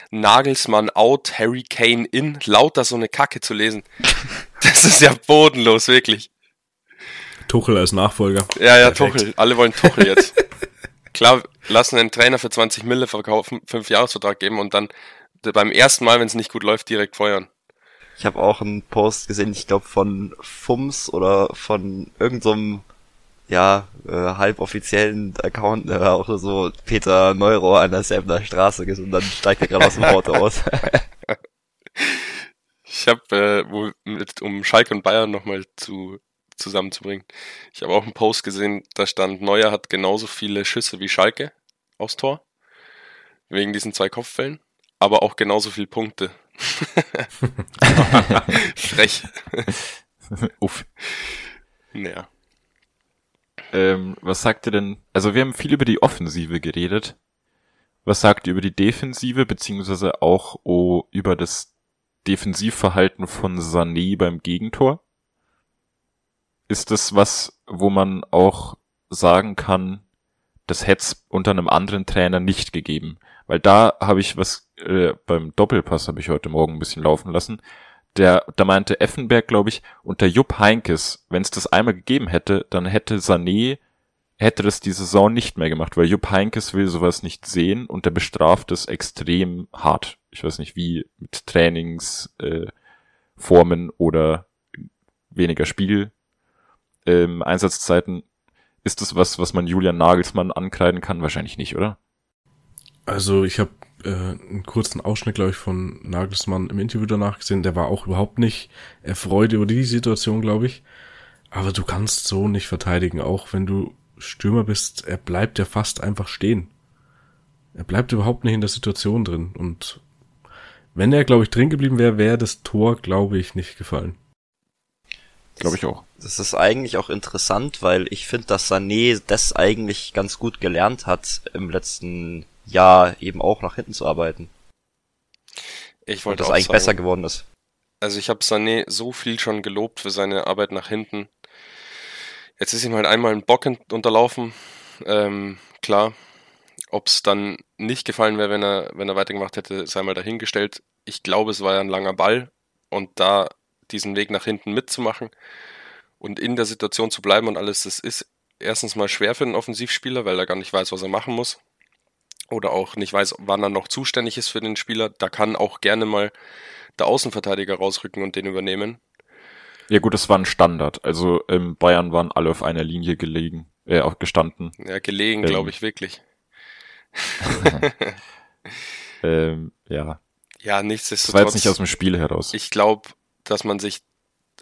Nagelsmann out, Harry Kane in, lauter so eine Kacke zu lesen. Das ist ja bodenlos, wirklich.
Tuchel als Nachfolger.
Ja, ja, Perfekt. Tuchel. Alle wollen Tuchel jetzt. Klar, lassen einen Trainer für 20 Mille verkaufen, fünf Jahresvertrag geben und dann beim ersten Mal, wenn es nicht gut läuft, direkt feuern.
Ich habe auch einen Post gesehen, ich glaube von Fums oder von irgendeinem so ja, äh, halboffiziellen Account, der auch so Peter Neurohr an der Säbner Straße ist und dann steigt er gerade aus dem Auto aus.
ich habe, äh, um Schalke und Bayern nochmal zu zusammenzubringen. Ich habe auch einen Post gesehen, da stand, Neuer hat genauso viele Schüsse wie Schalke aufs Tor. Wegen diesen zwei Kopffällen aber auch genauso viel Punkte. Frech.
Uff. Naja. Ähm, was sagt ihr denn? Also wir haben viel über die Offensive geredet. Was sagt ihr über die Defensive, beziehungsweise auch oh, über das Defensivverhalten von Sané beim Gegentor? Ist das was, wo man auch sagen kann, das hätte es unter einem anderen Trainer nicht gegeben? Weil da habe ich was äh, beim Doppelpass habe ich heute Morgen ein bisschen laufen lassen. Der, da meinte Effenberg, glaube ich, unter Jupp Heinkes, wenn es das einmal gegeben hätte, dann hätte Sané hätte das die Saison nicht mehr gemacht, weil Jupp Heinkes will sowas nicht sehen und der bestraft es extrem hart. Ich weiß nicht wie mit Trainingsformen äh, oder weniger Spiel ähm, Einsatzzeiten. ist das was, was man Julian Nagelsmann ankreiden kann? Wahrscheinlich nicht, oder?
Also ich habe äh, einen kurzen Ausschnitt, glaube ich, von Nagelsmann im Interview danach gesehen. Der war auch überhaupt nicht erfreut über die Situation, glaube ich. Aber du kannst so nicht verteidigen, auch wenn du Stürmer bist. Er bleibt ja fast einfach stehen. Er bleibt überhaupt nicht in der Situation drin. Und wenn er, glaube ich, drin geblieben wäre, wäre das Tor, glaube ich, nicht gefallen.
Glaube ich auch.
Das ist eigentlich auch interessant, weil ich finde, dass Sané das eigentlich ganz gut gelernt hat, im letzten Jahr eben auch nach hinten zu arbeiten.
Ich
Und
wollte
das
auch
eigentlich
sagen,
besser geworden ist.
Also ich habe Sané so viel schon gelobt für seine Arbeit nach hinten. Jetzt ist ihm halt einmal ein Bock unterlaufen. Ähm, klar, ob es dann nicht gefallen wäre, wenn er, wenn er weitergemacht hätte, sei mal dahingestellt. Ich glaube, es war ja ein langer Ball und da diesen Weg nach hinten mitzumachen und in der Situation zu bleiben und alles, das ist erstens mal schwer für einen Offensivspieler, weil er gar nicht weiß, was er machen muss. Oder auch nicht weiß, wann er noch zuständig ist für den Spieler. Da kann auch gerne mal der Außenverteidiger rausrücken und den übernehmen.
Ja gut, das war ein Standard. Also ähm, Bayern waren alle auf einer Linie gelegen, äh, auch gestanden.
Ja, gelegen,
Ähm.
glaube ich wirklich.
Ähm, ja,
Ja,
das war
nichtsdestotrotz.
jetzt nicht aus dem Spiel heraus.
ich glaube, dass man sich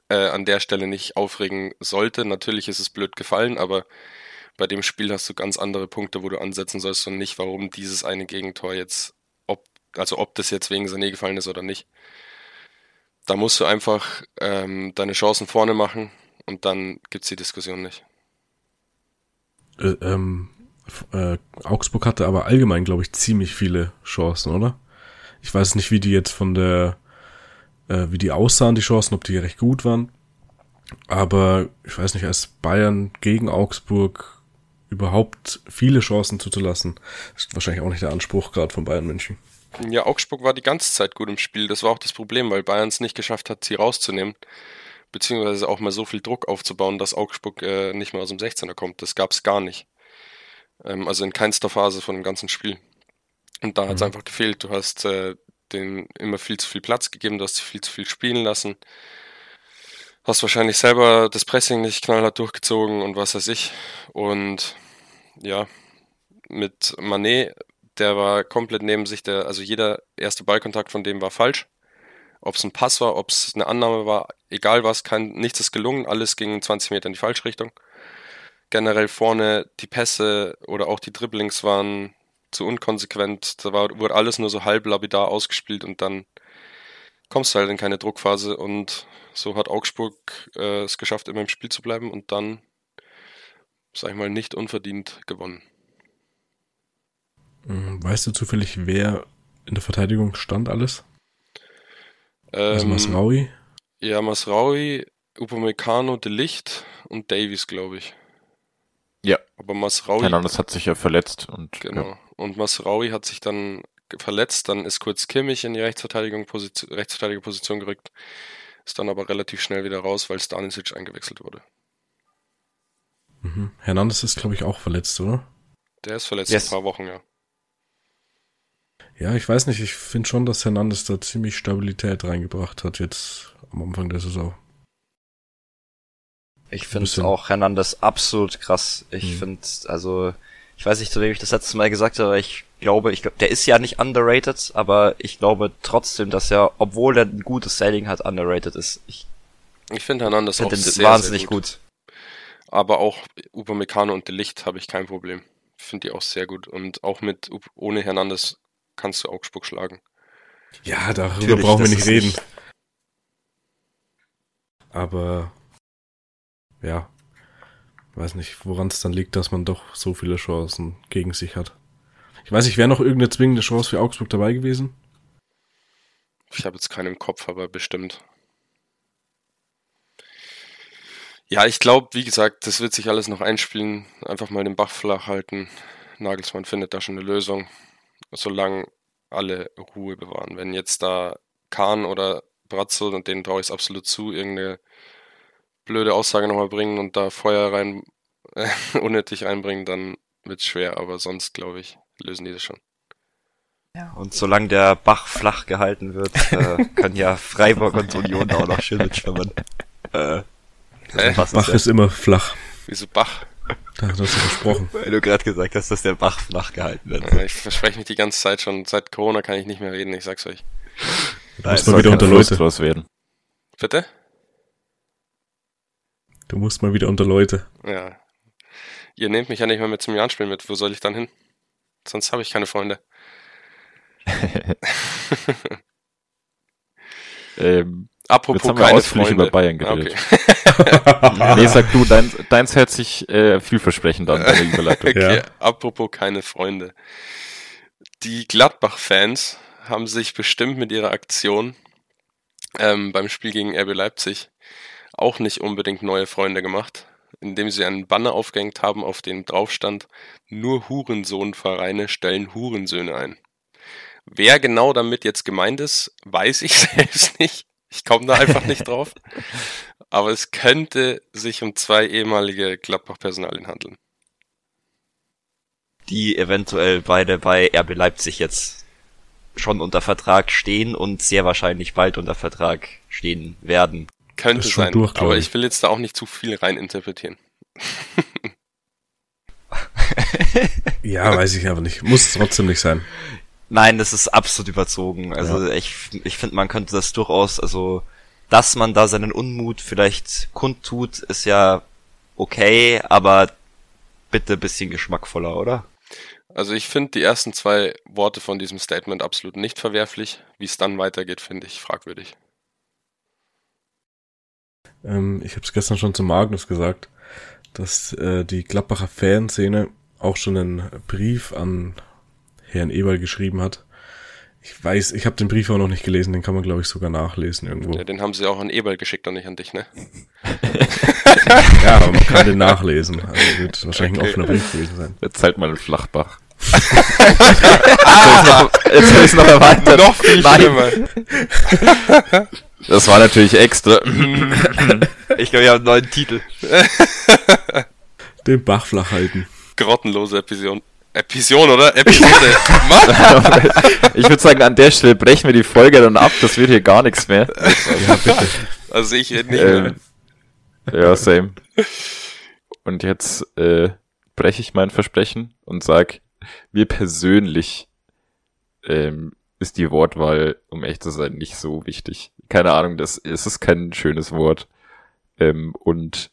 äh, an der Stelle nicht aufregen sollte. Natürlich ist es blöd gefallen, aber bei dem Spiel hast du ganz andere Punkte, wo du ansetzen sollst und nicht, warum dieses eine Gegentor jetzt, ob, also ob das jetzt wegen Sané gefallen ist oder nicht. Da musst du einfach ähm, deine Chancen vorne machen und dann gibt's die Diskussion nicht.
Äh, ähm, äh, Augsburg hatte aber allgemein, glaube ich, ziemlich viele Chancen, oder? Ich weiß nicht, wie die jetzt von der, äh, wie die aussahen, die Chancen, ob die recht gut waren. Aber ich weiß nicht, als Bayern gegen Augsburg überhaupt viele Chancen zuzulassen, ist wahrscheinlich auch nicht der Anspruch gerade von Bayern München.
Ja, Augsburg war die ganze Zeit gut im Spiel. Das war auch das Problem, weil Bayern es nicht geschafft hat, sie rauszunehmen. Beziehungsweise auch mal so viel Druck aufzubauen, dass Augsburg äh, nicht mehr aus dem 16er kommt. Das gab's gar nicht. Ähm, also in keinster Phase von dem ganzen Spiel. Und da
Mhm.
einfach gefehlt. Du hast äh, den immer viel zu viel Platz gegeben, du hast sie viel zu viel spielen lassen. Hast wahrscheinlich selber das Pressing nicht knallhart durchgezogen und was weiß ich. Und ja, mit Manet der war komplett neben sich, der, also jeder erste Ballkontakt von dem war falsch. Ob es ein Pass war, ob es eine Annahme war, egal was, kein, nichts ist gelungen, alles ging 20 Meter in die Falschrichtung. Generell vorne die Pässe oder auch die Dribblings waren zu unkonsequent, da war, wurde alles nur so halb lapidar ausgespielt und dann kommst du halt in keine Druckphase und so hat Augsburg äh, es geschafft, immer im Spiel zu bleiben und dann, sag ich mal, nicht unverdient gewonnen.
Mhm, Weißt du zufällig, wer in der Verteidigung stand alles? Also
Ähm,
Masraui?
Ja, Masraui, Upamecano, De Licht und Davies, glaube ich.
Ja.
Aber Masraui,
Hernandez hat sich ja verletzt und
genau.
ja.
Und Masraui hat sich dann verletzt, dann ist kurz Kimmich in die Rechtsverteidigung Position, rechtsverteidige Position gerückt, ist dann aber relativ schnell wieder raus, weil Stanisic eingewechselt wurde.
Mhm. Hernandez ist, glaube ich, auch verletzt, oder?
Der ist verletzt
Yes.
ein paar Wochen, ja.
Ja, ich weiß nicht, ich finde schon, dass Hernandez da ziemlich Stabilität reingebracht hat jetzt am Anfang der Saison.
Ich finde auch Hernandez absolut krass. Ich
Mhm.
finde, also, ich weiß nicht, zu wem ich das letzte Mal gesagt habe, aber ich glaube, ich glaube, der ist ja nicht underrated, aber ich glaube trotzdem, dass er, obwohl er ein gutes Sailing hat, underrated ist. Ich
Ich finde Hernandez auch
finde
sehr,
den
sehr
wahnsinnig
gut.
gut.
Aber auch Upamecano und De Licht habe ich kein Problem. Finde die auch sehr gut. Und auch mit ohne Hernandez kannst du Augsburg schlagen.
Ja, darüber
Natürlich,
brauchen wir nicht reden.
nicht-
Aber ja, weiß nicht, woran es dann liegt, dass man doch so viele Chancen gegen sich hat. Ich weiß nicht, wäre noch irgendeine zwingende Chance für Augsburg dabei gewesen?
Ich habe jetzt keinen im Kopf, aber bestimmt. Ja, ich glaube, wie gesagt, das wird sich alles noch einspielen. Einfach mal den Bach flach halten. Nagelsmann findet da schon eine Lösung, solange alle Ruhe bewahren. Wenn jetzt da Kahn oder Brazzo, und denen traue ich es absolut zu, irgendeine blöde Aussage nochmal bringen und da Feuer rein, unnötig reinbringen, dann wird's schwer. Aber sonst, glaube ich, lösen die das schon.
Ja, und solange der Bach flach gehalten wird, äh, können ja Freiburg und Union auch noch schön mitschwimmen. Äh, was
Bach
ist
ist immer flach.
Wieso Bach?
Da hast du versprochen.
Weil du gerade gesagt hast, dass der Bach flach gehalten wird.
Ja, Ich verspreche mich die ganze Zeit schon. Seit Corona kann ich nicht mehr reden, ich sag's euch.
Du musst
Soll
mal wieder unter Leute.
werden.
Bitte?
Du musst mal wieder unter Leute.
Ja. Ihr nehmt mich ja nicht mehr mit zum Jahnspiel mit. Wo soll ich dann hin? Sonst habe ich keine Freunde.
Ähm,
Apropos
Jetzt haben wir
keine
ausführlich
Freunde.
über Bayern geredet.
Okay.
nee, sag du, dein, deins hört sich äh, vielversprechend an, deine Überleitung.
okay.
Ja.
Apropos keine Freunde. Die Gladbach-Fans haben sich bestimmt mit ihrer Aktion ähm, beim Spiel gegen RB Leipzig auch nicht unbedingt neue Freunde gemacht, indem sie einen Banner aufgehängt haben, auf dem drauf stand, nur Hurensohnvereine stellen Hurensöhne ein. Wer genau damit jetzt gemeint ist, weiß ich selbst nicht. Ich komme da einfach nicht drauf. Aber es könnte sich um zwei ehemalige Gladbach-Personalien handeln.
Die eventuell beide bei RB Leipzig jetzt schon unter Vertrag stehen und sehr wahrscheinlich bald unter Vertrag stehen werden.
Könnte
schon
sein.
durch,
aber
ich.
ich will jetzt da auch nicht zu viel rein interpretieren.
Ja, weiß ich aber nicht. Muss trotzdem nicht sein.
Nein, das ist absolut überzogen. Also ich, ich finde, man könnte das durchaus, also dass man da seinen Unmut vielleicht kundtut, ist ja okay, aber bitte bisschen geschmackvoller, oder?
Also ich finde die ersten zwei Worte von diesem Statement absolut nicht verwerflich. Wie es dann weitergeht, finde ich fragwürdig.
Ähm, ich habe es gestern schon zu Magnus gesagt, dass äh, die Gladbacher Fanszene auch schon einen Brief an Herrn Eberl geschrieben hat. Ich weiß, ich habe den Brief auch noch nicht gelesen, den kann man glaube ich sogar nachlesen irgendwo.
Ja, den haben sie auch an Eberl geschickt und nicht an dich, ne?
Ja, aber man kann den nachlesen. Also wird wahrscheinlich ein offener Brief gewesen sein.
Jetzt halt mal ein Flachbach. Jetzt habe ich noch erweitert.
Noch viel
Nein,
schlimmer.
das war natürlich extra.
Ich glaube, wir haben einen neuen Titel.
Den Bach flach halten.
Grottenlose Epision. Epision, oder? Episode. Mann!
Ich würde sagen, an der Stelle brechen wir die Folge dann ab. Das wird hier gar nichts mehr.
Ja, bitte.
Also ich rede nicht mehr.
Ähm, ja, same. Und jetzt äh, breche ich mein Versprechen und sag, mir persönlich ähm, ist die Wortwahl, um echt zu sein, nicht so wichtig. Keine Ahnung, das es ist kein schönes Wort. Ähm, und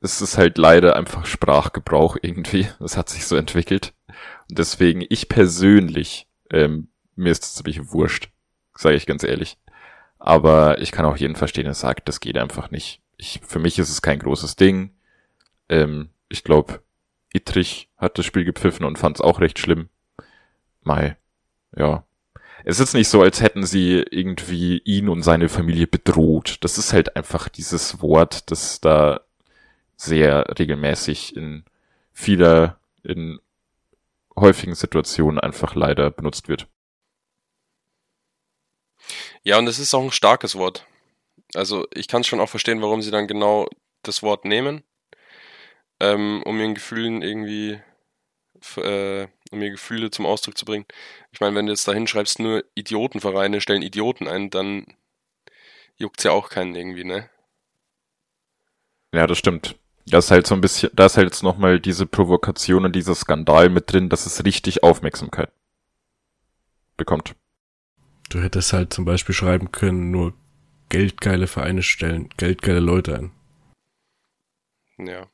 es ist halt leider einfach Sprachgebrauch irgendwie. Das hat sich so entwickelt. Und deswegen, ich persönlich, ähm, mir ist das ziemlich wurscht, sage ich ganz ehrlich. Aber ich kann auch jeden verstehen, der sagt, das geht einfach nicht. Ich, für mich ist es kein großes Ding. Ähm, ich glaube, Ittrich hat das Spiel gepfiffen und fand es auch recht schlimm. Mai, ja. Es ist nicht so, als hätten sie irgendwie ihn und seine Familie bedroht. Das ist halt einfach dieses Wort, das da sehr regelmäßig in vieler, in häufigen Situationen einfach leider benutzt wird.
Ja, und es ist auch ein starkes Wort. Also ich kann schon auch verstehen, warum sie dann genau das Wort nehmen, ähm, um ihren Gefühlen irgendwie, äh, um ihre Gefühle zum Ausdruck zu bringen. Ich meine, wenn du jetzt da hinschreibst, nur Idiotenvereine stellen Idioten ein, dann juckt's ja auch keinen irgendwie, ne?
Ja, das stimmt. Da ist halt so ein bisschen, da ist halt jetzt nochmal diese Provokation und dieser Skandal mit drin, dass es richtig Aufmerksamkeit bekommt.
Du hättest halt zum Beispiel schreiben können, nur geldgeile Vereine stellen, geldgeile Leute ein.
Ja.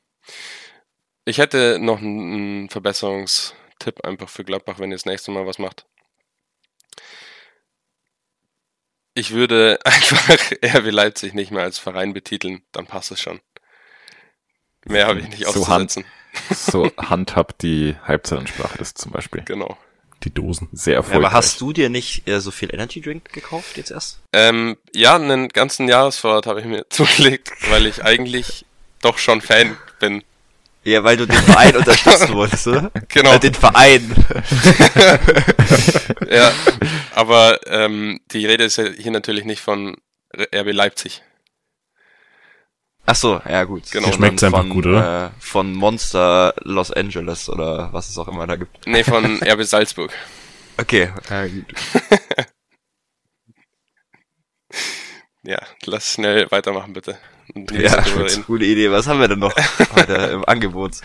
Ich hätte noch einen, Verbesserungstipp einfach für Gladbach, wenn ihr das nächste Mal was macht. Ich würde einfach RB Leipzig nicht mehr als Verein betiteln, dann passt es schon. Mehr habe ich nicht
So
auszusetzen.
So handhabt die Halbzeitansprache das zum Beispiel.
Genau.
Die Dosen.
Sehr
Ja,
erfolgreich.
aber hast du dir nicht äh, so viel Energy Drink gekauft jetzt erst?
Ähm, ja, einen ganzen Jahresvorrat habe ich mir zugelegt, weil ich eigentlich doch schon Fan bin.
Ja, weil du den Verein unterstützen wolltest, oder?
Genau.
Äh, den Verein.
Ja, aber ähm, die Rede ist ja hier natürlich nicht von RB Leipzig.
Ach so, ja gut.
Genau.
Schmeckt's
Von-
einfach gut, oder?
Äh, von Monster Los Angeles oder was es auch immer da gibt.
Nee, von RB Salzburg.
Okay, ja, gut.
Ja, lass schnell weitermachen, bitte.
Ja,
reden.
gute Idee. Was haben wir denn noch heute im Angebot?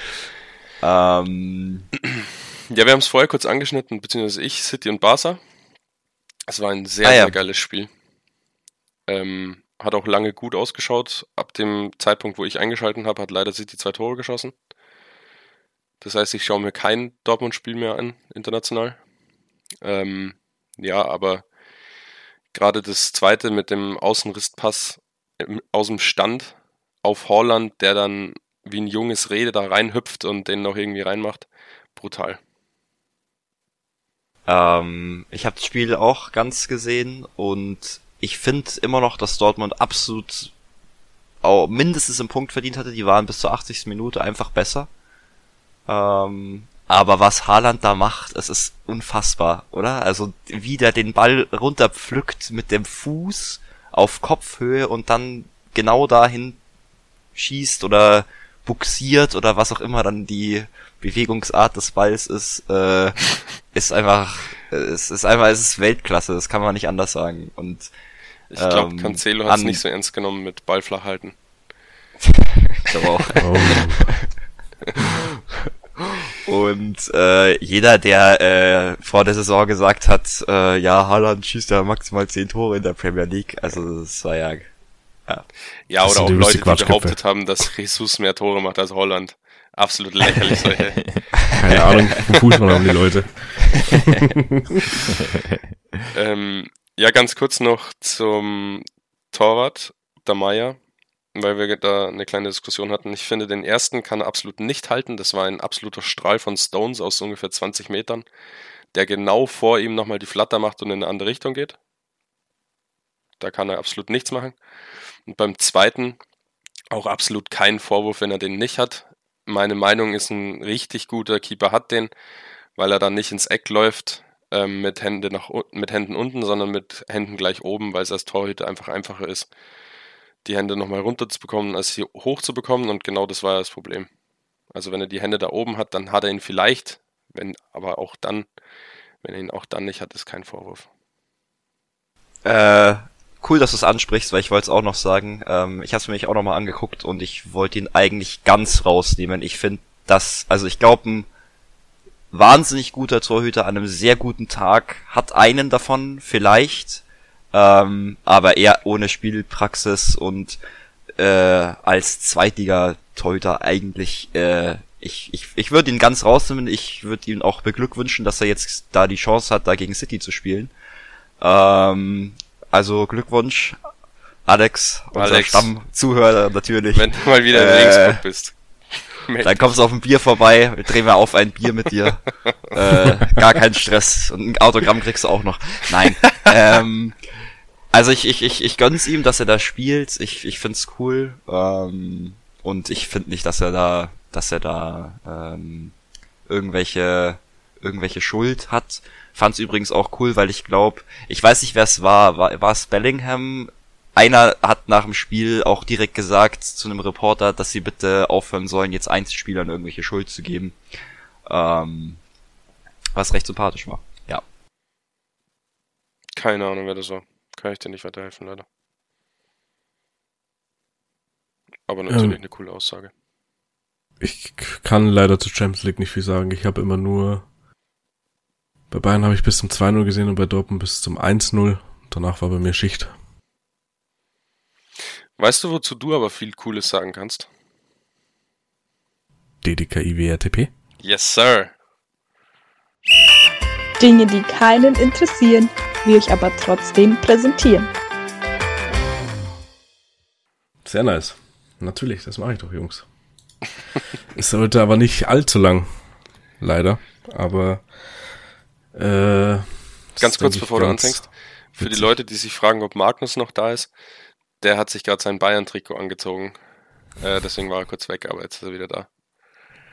Ähm,
Ja, wir haben es vorher kurz angeschnitten, beziehungsweise ich, City und Barca. Es war ein sehr,
Ah, ja.
sehr geiles Spiel. Ähm, hat auch lange gut ausgeschaut. Ab dem Zeitpunkt, wo ich eingeschalten habe, hat leider City zwei Tore geschossen. Das heißt, ich schaue mir kein Dortmund-Spiel mehr an, international. Ähm, ja, aber gerade das zweite mit dem Außenrisspass aus dem Stand auf Holland, der dann wie ein junges Rede da reinhüpft und den noch irgendwie reinmacht, brutal.
ähm, ich habe das Spiel auch ganz gesehen und ich finde immer noch, dass Dortmund absolut auch mindestens einen Punkt verdient hatte. Die waren bis zur 80. Minute einfach besser. Ähm, aber was Haaland da macht, es ist unfassbar, oder? Also wie der den Ball runterpflückt mit dem Fuß auf Kopfhöhe und dann genau dahin schießt oder buxiert oder was auch immer dann die Bewegungsart des Balls ist, äh, ist einfach, es ist einfach, es ist Weltklasse, das kann man nicht anders sagen. Und
Ich glaube,
Ähm,
Cancelo hat es nicht so ernst genommen mit Ball flach halten.
ich glaube auch.
Oh,
Und äh, jeder, der äh, vor der Saison gesagt hat, äh, ja, Haaland schießt ja maximal 10 Tore in der Premier League, also das war ja
Ja,
Das
oder auch
die
Leute, die behauptet haben, dass Jesus mehr Tore macht als Holland. Absolut lächerlich solche.
keine Ahnung, Fußball haben die Leute.
ähm, ja, ganz kurz noch zum Torwart, der Meier, weil wir da eine kleine Diskussion hatten. Ich finde, den ersten kann er absolut nicht halten. Das war ein absoluter Strahl von Stones aus ungefähr 20 Metern, der genau vor ihm nochmal die Flatter macht und in eine andere Richtung geht. Da kann er absolut nichts machen. Und beim zweiten auch absolut kein Vorwurf, wenn er den nicht hat. Meine Meinung ist, ein richtig guter Keeper hat den, weil er dann nicht ins Eck läuft ähm, mit, Hände nach, mit Händen unten, sondern mit Händen gleich oben, weil es als Torhüter einfach einfacher ist, die Hände nochmal runter zu bekommen, als sie hoch zu bekommen. Und genau das war ja das Problem. Also wenn er die Hände da oben hat, dann hat er ihn vielleicht, wenn aber auch dann, wenn er ihn auch dann nicht hat, ist kein Vorwurf.
Äh, cool, dass du es ansprichst, weil ich wollte es auch noch sagen. Ähm, ich habe es mir auch noch mal angeguckt und ich wollte ihn eigentlich ganz rausnehmen. Ich finde, dass, also ich glaube, ein wahnsinnig guter Torhüter an einem sehr guten Tag hat einen davon vielleicht, ähm, aber eher ohne Spielpraxis und äh, als Zweitliga-Torhüter eigentlich äh, ich, ich, ich würde ihn ganz rausnehmen. Ich würde ihn auch beglückwünschen, dass er jetzt da die Chance hat, da gegen City zu spielen. Ähm, also Glückwunsch, Alex, unser
Alex.
Stammzuhörer natürlich.
Wenn du mal wieder in
Äh,
Regensburg bist.
Dann kommst du auf ein Bier vorbei, wir drehen wir auf ein Bier mit dir. äh, gar kein Stress. Und ein Autogramm kriegst du auch noch. Nein. ähm, also ich, ich, ich, ich gönn's ihm, dass er da spielt. Ich, ich find's cool. Ähm, und ich find nicht, dass er da, dass er da ähm, irgendwelche, irgendwelche Schuld hat. Fand's übrigens auch cool, weil ich glaube, ich weiß nicht, wer es war. War, war es Bellingham? Einer hat nach dem Spiel auch direkt gesagt zu einem Reporter, dass sie bitte aufhören sollen, jetzt Einzelspielern irgendwelche Schuld zu geben. Ähm, was recht sympathisch war. Ja.
Keine Ahnung, wer das war. Kann ich dir nicht weiterhelfen, leider. Aber natürlich
Ähm.
eine coole Aussage.
Ich kann leider zu Champions League nicht viel sagen. Ich habe immer nur. Bei Bayern habe ich bis zum 2-0 gesehen und bei Dortmund bis zum 1-0. Danach war bei mir Schicht.
Weißt du, wozu du aber viel Cooles sagen kannst?
DDKIWRTP.
Yes, sir.
Dinge, die keinen interessieren, wir euch aber trotzdem präsentieren.
Sehr nice. Natürlich, das mache ich doch, Jungs. es sollte aber nicht allzu lang. Leider. Aber äh,
Ganz kurz
ich,
bevor du
ganz
anfängst. Für die. Leute, die sich fragen, ob Magnus noch da ist, der hat sich gerade sein Bayern-Trikot angezogen. Äh, deswegen war er kurz weg, aber jetzt ist er wieder da.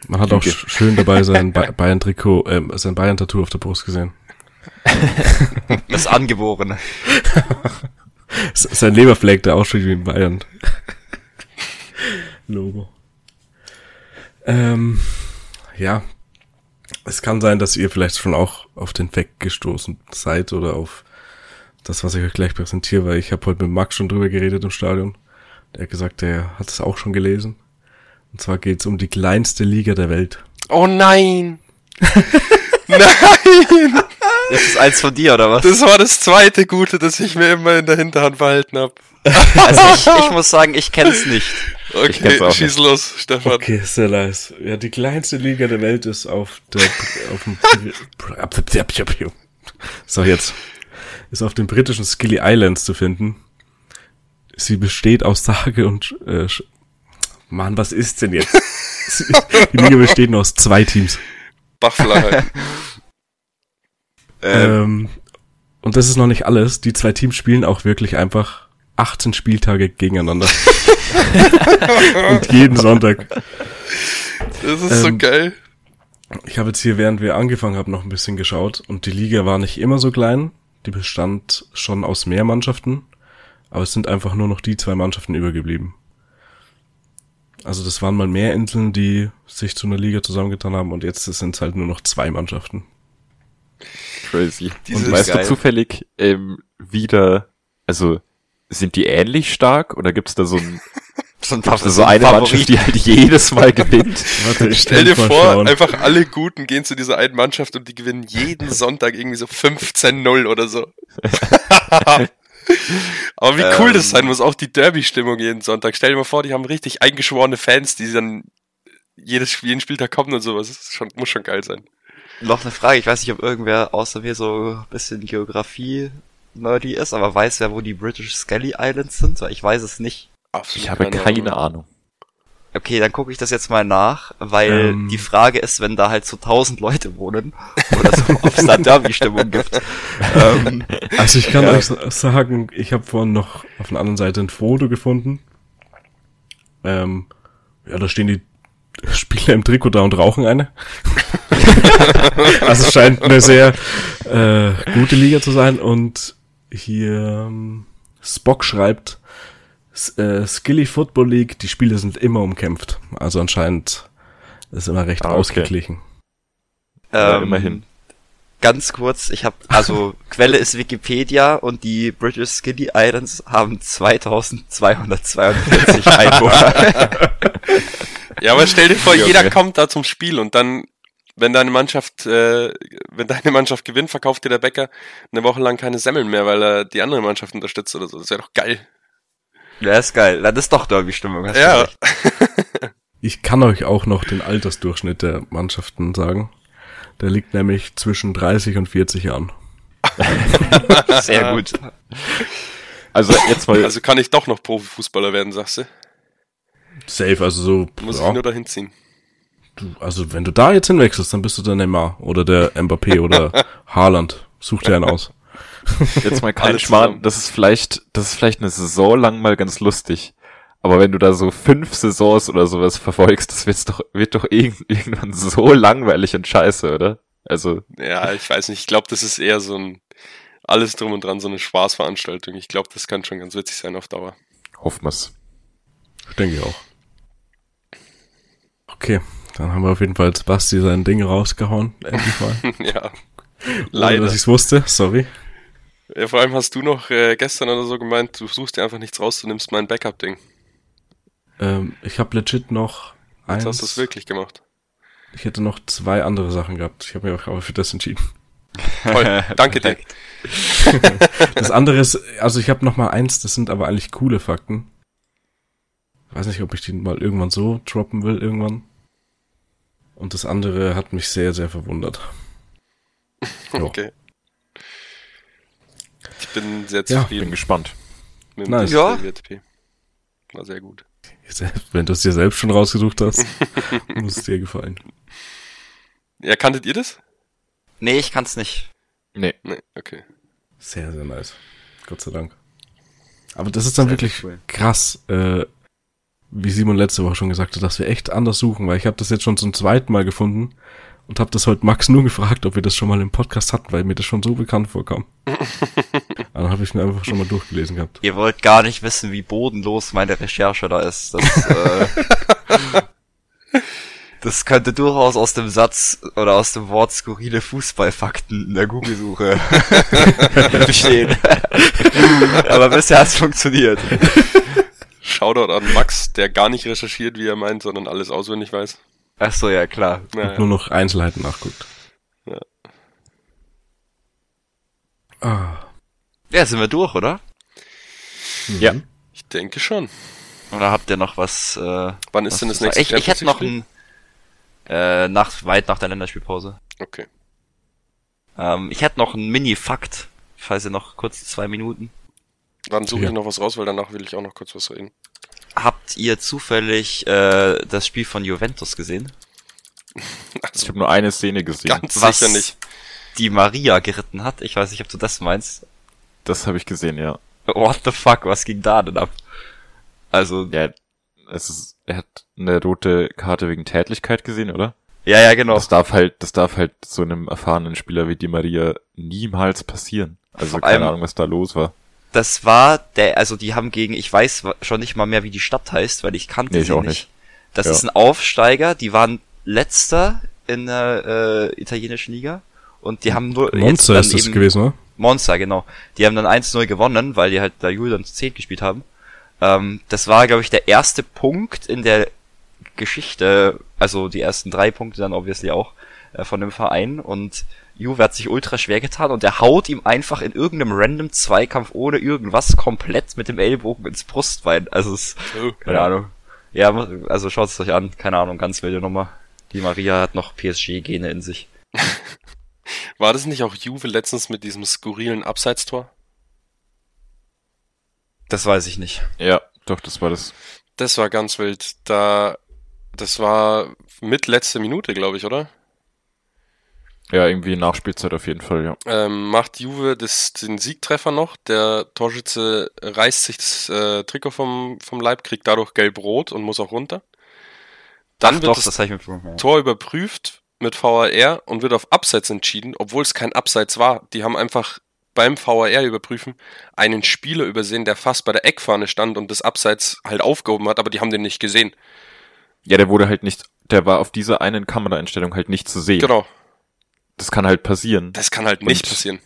Man hat auch
Lüge.
sch- schön dabei sein ba Bayern-Trikot, ähm, sein Bayern-Tattoo auf der Brust gesehen.
Das Angeborene.
Sein Leberfleck, der aussieht wie ein Bayern. Logo. Ähm, ja. Es kann sein, dass ihr vielleicht schon auch auf den Fact gestoßen seid oder auf das, was ich euch gleich präsentiere, weil ich habe heute mit Max schon drüber geredet im Stadion. Der hat gesagt, der hat es auch schon gelesen. Und zwar geht's um die kleinste Liga der Welt.
Oh nein! nein!
Ist es eins von dir, oder was?
Das war das zweite Gute, das ich mir immer in der Hinterhand behalten habe.
Also ich, ich muss sagen, ich kenn's nicht.
kenn's
Okay, schieß los, Stefan.
Okay, sehr nice. Ja, die kleinste Liga der Welt ist auf der, auf dem, so jetzt, ist auf den britischen Skilly Islands zu finden. Sie besteht aus sage und, äh, Mann, was ist denn jetzt? Die Liga besteht nur aus zwei Teams.
Bachflache.
Ähm, und das ist noch nicht alles. Die zwei Teams spielen auch wirklich einfach 18 Spieltage gegeneinander. und jeden Sonntag.
Das ist so
Ähm,
geil.
Ich habe jetzt hier, während wir angefangen haben, noch ein bisschen geschaut und die Liga war nicht immer so klein. Die bestand schon aus mehr Mannschaften, aber es sind einfach nur noch die zwei Mannschaften übergeblieben. Also das waren mal mehr Inseln, die sich zu einer Liga zusammengetan haben und jetzt sind es halt nur noch zwei Mannschaften.
Crazy.
Dieses
Und weißt
geil.
du zufällig ähm, wieder, also sind die ähnlich stark oder gibt's da so, ein,
So ein paar
so eine Mannschaft, die halt jedes Mal gewinnt?
Warte, ich
Stell dir vor,
schauen.
einfach alle Guten gehen zu dieser einen Mannschaft und die gewinnen jeden Sonntag irgendwie so 15-0 oder so. Aber wie cool das
Ähm.
sein muss, auch die Derby-Stimmung jeden Sonntag. Stell dir mal vor, die haben richtig eingeschworene Fans, die dann jedes, Spiel- jeden Spieltag kommen und sowas. Das ist schon, muss schon geil sein.
Noch eine Frage, ich weiß nicht, ob irgendwer außer mir so ein bisschen Geografie nerdy ist, aber weiß wer, wo die British Skelly Islands sind? Weil ich weiß es nicht.
Absolut
Ich habe keine Ahnung.
Okay, dann gucke ich das jetzt mal nach, weil
Ähm.
die Frage ist, wenn da halt so tausend Leute wohnen oder so, ob es da Derby-Stimmung gibt. ähm,
Also ich kann euch sa- sagen, ich habe vorhin noch auf der anderen Seite ein Foto gefunden. Ähm, ja, da stehen die Spieler im Trikot da und rauchen eine. also es scheint eine sehr äh, gute Liga zu sein. Und hier ähm, Spock schreibt, äh, Skilly Football League, die Spiele sind immer umkämpft. Also anscheinend ist immer recht
Ah, okay.
ausgeglichen.
Ähm,
immerhin.
Ganz kurz, ich habe also Quelle ist Wikipedia und die British Skinny Islands haben 2242 Einwohner.
Ja, aber stell dir vor,
Ja,
jeder kommt da zum Spiel und dann, wenn deine Mannschaft, äh, wenn deine Mannschaft gewinnt, verkauft dir der Bäcker eine Woche lang keine Semmeln mehr, weil er die andere Mannschaft unterstützt oder so. Das wäre doch geil.
ja, ist geil. Das ist doch Derby-Stimmung. hast du
Ja.
Ich kann euch auch noch den Altersdurchschnitt der Mannschaften sagen. Der liegt nämlich zwischen 30 und 40 Jahren.
Sehr gut.
Also jetzt mal,
Also kann ich doch noch Profifußballer werden, sagst du?
Safe, also so.
Muss
ja,
ich nur dahin ziehen.
du, also wenn du da jetzt hinwechselst, dann bist du der Neymar oder der Mbappé oder Haaland. Such dir einen aus.
jetzt mal kein Schmarrn, das ist vielleicht, das ist vielleicht eine Saison lang mal ganz lustig. Aber wenn du da so fünf Saisons oder sowas verfolgst, das wird's doch, wird doch irgend- irgendwann so langweilig und scheiße, oder? Also,
Ja, ich weiß nicht. Ich glaube, das ist eher so ein alles drum und dran, so eine Spaßveranstaltung. Ich glaube, das kann schon ganz witzig sein auf Dauer.
hoffen wir's.
Denke ich auch. Okay, dann haben wir auf jeden Fall jetzt Basti sein Ding rausgehauen. Endlich mal.
ja.
Ohne,
Leider.
dass ich's wusste, sorry.
Ja, vor allem hast du noch äh, gestern oder so gemeint, du suchst dir einfach nichts raus, du nimmst mein Backup-Ding.
Ähm, ich habe legit noch
Jetzt
eins.
hast du es wirklich gemacht.
Ich hätte noch zwei andere Sachen gehabt. Ich habe mich auch aber für das entschieden.
Toll. Danke dir.
Das andere ist, also ich habe noch mal eins, das sind aber eigentlich coole Fakten. Weiß nicht, ob ich die mal irgendwann so droppen will, irgendwann. Und das andere hat mich sehr, sehr verwundert. Jo.
Okay. Ich bin sehr
Ja,
zufrieden
Bin gespannt.
mit dem
Nice.
Ja.
WTP. War sehr gut.
Wenn du es dir selbst schon rausgesucht hast, muss es dir gefallen.
Ja, kanntet ihr das?
Nee, ich kann's nicht.
Nee.
Nee, okay.
Sehr, sehr nice. Gott sei Dank. Aber das ist dann
Sehr
wirklich
cool.
krass, äh, wie Simon letzte Woche schon gesagt hat, dass wir echt anders suchen, weil ich habe das jetzt schon zum zweiten Mal gefunden und habe das heute Max nur gefragt, ob wir das schon mal im Podcast hatten, weil mir das schon so bekannt vorkam. Dann habe ich mir einfach schon mal durchgelesen gehabt.
Ihr wollt gar nicht wissen, wie bodenlos meine Recherche da ist. Das, äh, Das könnte durchaus aus dem Satz oder aus dem Wort skurrile Fußballfakten in der Google-Suche bestehen. Aber bisher hat's funktioniert.
Shoutout an Max, der gar nicht recherchiert, wie er meint, sondern alles auswendig weiß.
Ach so, ja klar.
Naja.
Nur noch Einzelheiten nachguckt.
Ja.
Ah.
Ja, sind wir durch, oder?
Ja.
Ich denke schon.
Oder habt ihr noch was? Äh,
Wann
was
ist denn das nächste
Ich, ich hätte noch ein äh, nach weit nach der Länderspielpause.
Okay.
Ähm, ich hätte noch einen Mini-Fakt, falls ihr noch kurz zwei Minuten.
Dann suche
Ja.
ich noch was raus, weil danach will ich auch noch kurz was reden.
Habt ihr zufällig äh, das Spiel von Juventus gesehen?
Ich habe nur eine Szene gesehen.
ganz
Was
sicher nicht.
die Maria geritten hat. Ich weiß nicht, ob du das meinst.
Das habe ich gesehen, ja.
What the fuck, was ging da denn ab? Also,
Ja, es ist, er hat eine rote Karte wegen Tätlichkeit gesehen, oder?
ja, ja, genau.
Das darf halt, das darf halt so einem erfahrenen Spieler wie Di Maria niemals passieren. Also
Vor
keine
allem-
Ahnung, was da los war.
Das war der, also die haben gegen, ich weiß schon nicht mal mehr, wie die Stadt heißt, weil ich kannte
Nee, ich
sie
auch
nicht.
nicht.
Das
Ja.
ist ein Aufsteiger, die waren letzter in der äh, italienischen Liga und die haben nur
Monster ist das
eben,
gewesen, oder?
Monster, genau. Die haben dann 1-0 gewonnen, weil die halt da Julian zu 10 gespielt haben. Ähm, das war, glaube ich, der erste Punkt in der Geschichte, also die ersten drei Punkte dann obviously auch äh, von dem Verein und Juve hat sich ultra schwer getan und der haut ihm einfach in irgendeinem random Zweikampf ohne irgendwas komplett mit dem Ellbogen ins Brustbein. Also es,
Oh.
keine
Ja.
Ahnung. Ja, also schaut es euch an, keine Ahnung, ganz wilde Nummer. Die Maria hat noch PSG-Gene in sich.
War das nicht auch Juve letztens mit diesem skurrilen Abseitstor?
Das weiß ich nicht.
Ja, doch, das war das.
Das war ganz wild. Da, das war mit letzte Minute, glaube ich, oder?
Ja, irgendwie Nachspielzeit auf jeden Fall, ja.
Ähm, macht Juve das, den Siegtreffer noch. Der Torschütze reißt sich das äh, Trikot vom, vom Leib, kriegt dadurch gelb-rot und muss auch runter. Dann
Ach
wird
doch,
das,
das.
Tor überprüft mit VAR und wird auf Abseits entschieden, obwohl es kein Abseits war. Die haben einfach beim VAR überprüfen einen Spieler übersehen, der fast bei der Eckfahne stand und das Abseits halt aufgehoben hat, aber die haben den nicht gesehen.
Ja, der wurde halt nicht, der war auf dieser einen Kameraeinstellung halt nicht zu sehen.
Genau,
Das kann halt passieren.
das kann halt nicht
Und-
passieren.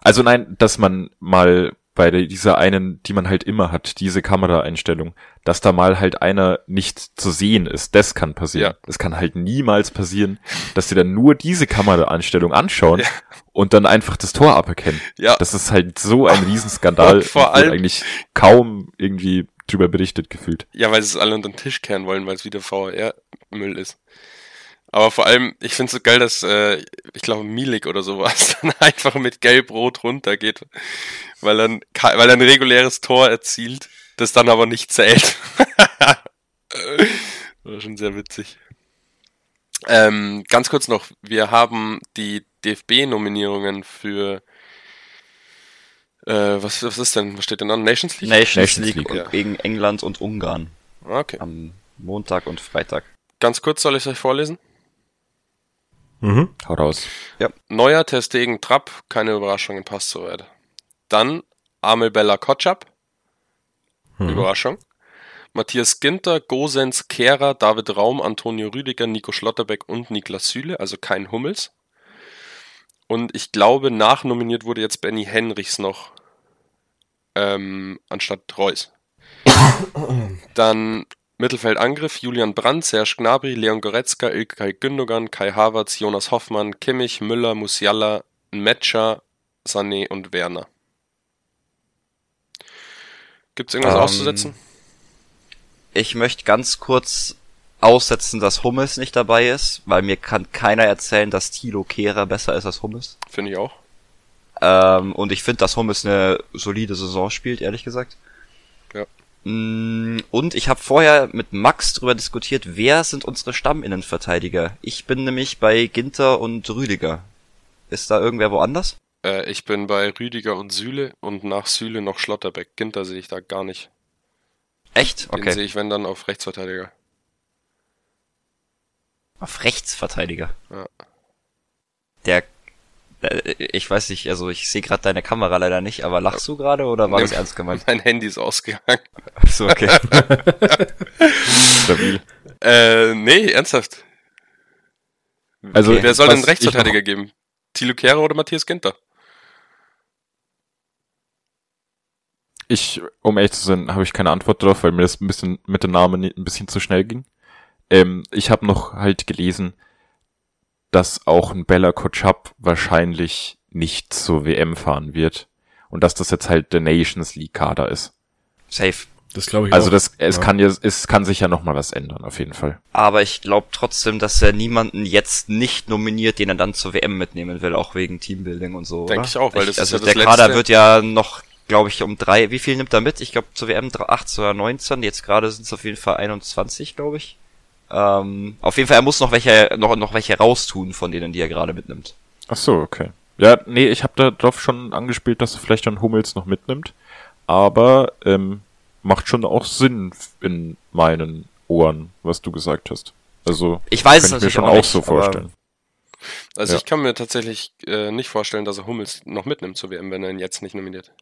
Also nein, dass man mal bei dieser einen, die man halt immer hat, diese Kameraeinstellung, dass da mal halt einer nicht zu sehen ist, das kann passieren.
Ja.
Es kann halt niemals passieren, dass sie dann nur diese Kameraeinstellung anschauen
Ja.
und dann einfach das Tor aberkennen.
Ja,
Das ist halt so ein Riesenskandal.
Und vor allem-
eigentlich kaum irgendwie drüber berichtet gefühlt.
Ja, weil sie es alle unter den Tisch kehren wollen, weil es wieder VR-Müll ist. Aber vor allem, ich finde es so geil, dass, äh, ich glaube, Milik oder sowas dann einfach mit Gelb-Rot runtergeht, weil er, ein- ka- weil er ein reguläres Tor erzielt, das dann aber nicht zählt. War schon sehr witzig. Ähm, ganz kurz noch, wir haben die DFB-Nominierungen für äh, was, was ist denn? Was steht denn an? Nations League?
Nations,
Nations
League,
League,
und
ja.
gegen England und Ungarn
Ah, Okay.
am Montag und Freitag.
Ganz kurz soll ich euch vorlesen?
Mhm.
Hau raus.
Neuer Testegen Trapp, keine Überraschungen, passt soweit. Dann Amel Bella Kotschap,
Mhm.
Überraschung. Matthias Ginter, Gosens, Kehrer, David Raum, Antonio Rüdiger, Nico Schlotterbeck und Niklas Süle, also kein Hummels. Und ich glaube, nachnominiert wurde jetzt Benny Henrichs noch, ähm, anstatt Reus. Dann Mittelfeldangriff, Julian Brandt, Serge Gnabry, Leon Goretzka, Ilkay Gündogan, Kai Havertz, Jonas Hoffmann, Kimmich, Müller, Musiala, Metscher, Sané und Werner. Gibt's irgendwas
Ähm,
auszusetzen?
Ich möchte ganz kurz aussetzen, dass Hummels nicht dabei ist, weil mir kann keiner erzählen, dass Thilo Kehrer besser ist als Hummels.
Finde ich auch.
Ähm, und ich finde, dass Hummels eine solide Saison spielt, ehrlich gesagt. Mm, Und ich habe vorher mit Max drüber diskutiert, wer sind unsere Stamminnenverteidiger. Ich bin nämlich bei Ginter und Rüdiger. Ist da irgendwer woanders?
Äh, ich bin bei Rüdiger und Süle und nach Süle noch Schlotterbeck. Ginter sehe ich da gar nicht.
Echt?
Den
Okay.
sehe ich, wenn dann, auf Rechtsverteidiger.
Auf Rechtsverteidiger.
Ja.
Der, ich weiß nicht, also ich sehe gerade deine Kamera leider nicht, aber lachst du gerade oder war
Nee.
das ernst gemeint?
Mein Handy ist ausgegangen.
so, okay.
Stabil.
Äh, nee, ernsthaft.
Also,
Okay.
Wer soll denn Rechtsverteidiger geben? Thilo Kehrer oder Matthias Ginter?
Ich, um ehrlich zu sein, habe ich keine Antwort drauf, weil mir das ein bisschen mit dem Namen ein bisschen zu schnell ging. Ähm, ich habe noch halt gelesen, dass auch ein Bella Kotschap wahrscheinlich nicht zur WM fahren wird. Und dass das jetzt halt der Nations League Kader ist.
Safe.
Das glaube ich
Also
auch.
das, es
Ja.
kann ja, es kann sich ja noch mal was ändern, auf jeden Fall.
Aber ich glaube trotzdem, dass er niemanden jetzt nicht nominiert, den er dann zur WM mitnehmen will, auch wegen Teambuilding und so.
Denke ich auch, weil das ist
also
ja das
der Kader
Letzte.
wird ja noch, glaube ich, um drei. Wie viel nimmt er mit? Ich glaube zur WM 18 oder 19. Jetzt gerade sind es auf jeden Fall 21, glaube ich. Ähm, auf jeden Fall, er muss noch welche, noch, noch welche raustun von denen, die er gerade mitnimmt.
Ach so, okay. Ja, nee, ich habe da drauf schon angespielt, dass er vielleicht dann Hummels noch mitnimmt. Aber ähm, macht schon auch Sinn in meinen Ohren, was du gesagt hast. Also
Ich weiß es
kann ich mir schon
auch
auch
nicht,
so vorstellen.
Also
Ja.
ich kann mir tatsächlich äh, nicht vorstellen, dass er Hummels noch mitnimmt zur WM, wenn er ihn jetzt nicht nominiert.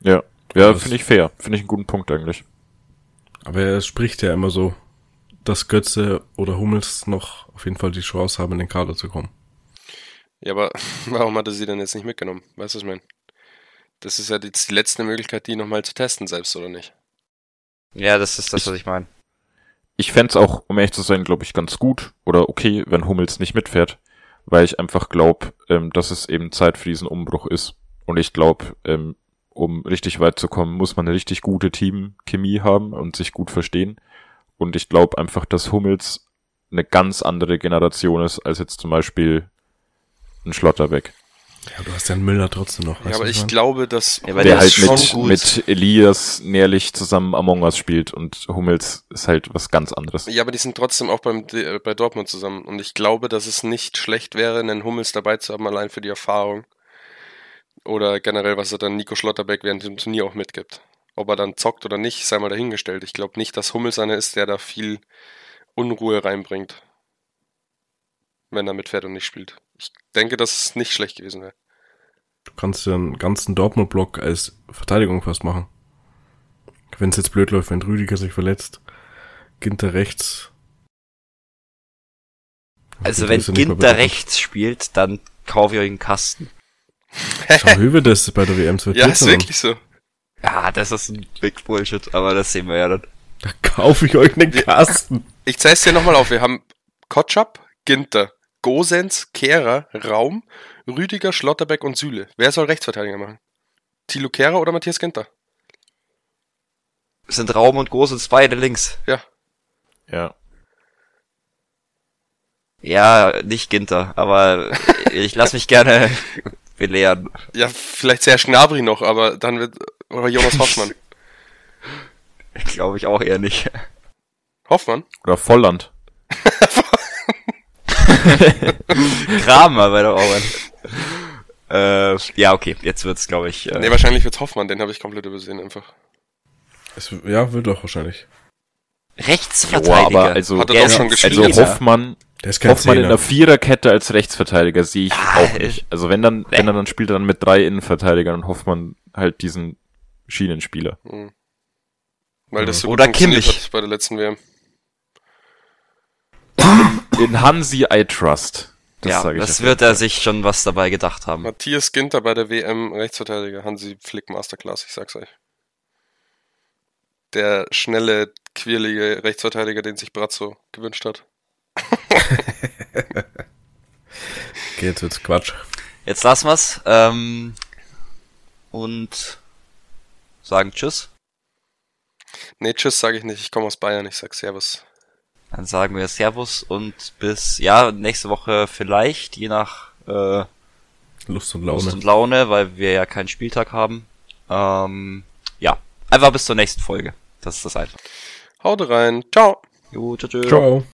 Ja, ja,
Das-
finde ich fair. Finde ich einen guten Punkt eigentlich.
Aber er spricht ja immer so, dass Götze oder Hummels noch auf jeden Fall die Chance haben, in den Kader zu kommen.
Ja, aber warum hat er sie denn jetzt nicht mitgenommen? Weißt du, was ich meine? Das ist ja jetzt die letzte Möglichkeit, die nochmal zu testen, selbst oder nicht.
Ja, das ist das,
Ich-
was ich meine.
Ich fänd's auch, um ehrlich zu sein, glaube ich, ganz gut oder okay, wenn Hummels nicht mitfährt, weil ich einfach glaube, ähm, dass es eben Zeit für diesen Umbruch ist. Und ich glaube, ähm, um richtig weit zu kommen, muss man eine richtig gute Teamchemie haben und sich gut verstehen. Und ich glaube einfach, dass Hummels eine ganz andere Generation ist als jetzt zum Beispiel ein Schlotterbeck.
Ja, du hast ja einen Müller trotzdem noch.
Ja, aber ich
meine?
glaube, dass
Ja,
der
der
halt mit,
gut.
mit Elias Nährlich zusammen Among Us spielt und Hummels ist halt was ganz anderes.
Ja, aber die sind trotzdem auch beim, äh, bei Dortmund zusammen. Und ich glaube, dass es nicht schlecht wäre, einen Hummels dabei zu haben, allein für die Erfahrung. Oder generell, was er dann Nico Schlotterbeck während dem Turnier auch mitgibt. Ob er dann zockt oder nicht, sei mal dahingestellt. Ich glaube nicht, dass Hummels einer ist, der da viel Unruhe reinbringt. Wenn er mitfährt und nicht spielt. Ich denke, dass es nicht schlecht gewesen wäre.
Du kannst ja einen ganzen Dortmund-Block als Verteidigung fast machen. Wenn es jetzt blöd läuft, wenn Rüdiger sich verletzt, Ginter rechts.
Also wenn Ginter rechts spielt, dann kaufe ich euch einen Kasten.
Schau, Höwe das bei der WM zu
Ja, ist wirklich so.
Ja, das ist ein Big Bullshit, aber das sehen wir ja dann.
Da kaufe ich euch einen Kasten.
Ich es dir nochmal auf. Wir haben Kotschap, Ginter, Gosens, Kehrer, Raum, Rüdiger, Schlotterbeck und Süle. Wer soll Rechtsverteidiger machen? Thilo Kehrer oder Matthias Ginter?
Es sind Raum und und beide links.
Ja.
Ja.
Ja, nicht Ginter, aber ich lasse mich gerne belehren.
Ja, vielleicht sehr Schnabri noch, aber dann wird. Oder Jonas Hoffmann.
Glaube ich auch eher nicht.
Hoffmann?
Oder Volland.
Kramer bei der Auern. Äh, ja, okay, jetzt wird's, glaube ich. Äh,
Nee, wahrscheinlich wird's Hoffmann, den habe ich komplett übersehen einfach.
Es, ja, wird doch wahrscheinlich.
Rechtsverteidiger.
Joa, aber also,
Hat er
ist
schon
ein
gespielt.
also. Hoffmann,
Der ist kein
Hoffmann in der Viererkette als Rechtsverteidiger sehe ich
Ja,
auch
äh,
nicht. Also wenn dann, wenn er dann spielt er dann mit drei Innenverteidigern und Hoffmann halt diesen Schienenspieler.
Mhm. Weil das so
Oder
gut
Kimmich.
bei der letzten WM.
In Hansi I trust. Das
ja,
sage ich.
das wird er sich schon was dabei gedacht haben.
Matthias Ginter bei der WM Rechtsverteidiger. Hansi Flick Masterclass, ich sag's euch. Der schnelle, quirlige Rechtsverteidiger, den sich Brazzo gewünscht hat.
Okay, jetzt wird's Quatsch.
Jetzt lassen wir's. Ähm, und sagen Tschüss.
Nee, tschüss sage ich nicht. Ich komme aus Bayern, ich sag Servus.
Dann sagen wir Servus und bis, ja, nächste Woche vielleicht, je nach äh,
Lust und Laune.
Lust und Laune, weil wir ja keinen Spieltag haben. Ähm, ja, einfach bis zur nächsten Folge. Das ist das einfach.
Haut rein. Ciao.
Jo, tschüss.
Ciao.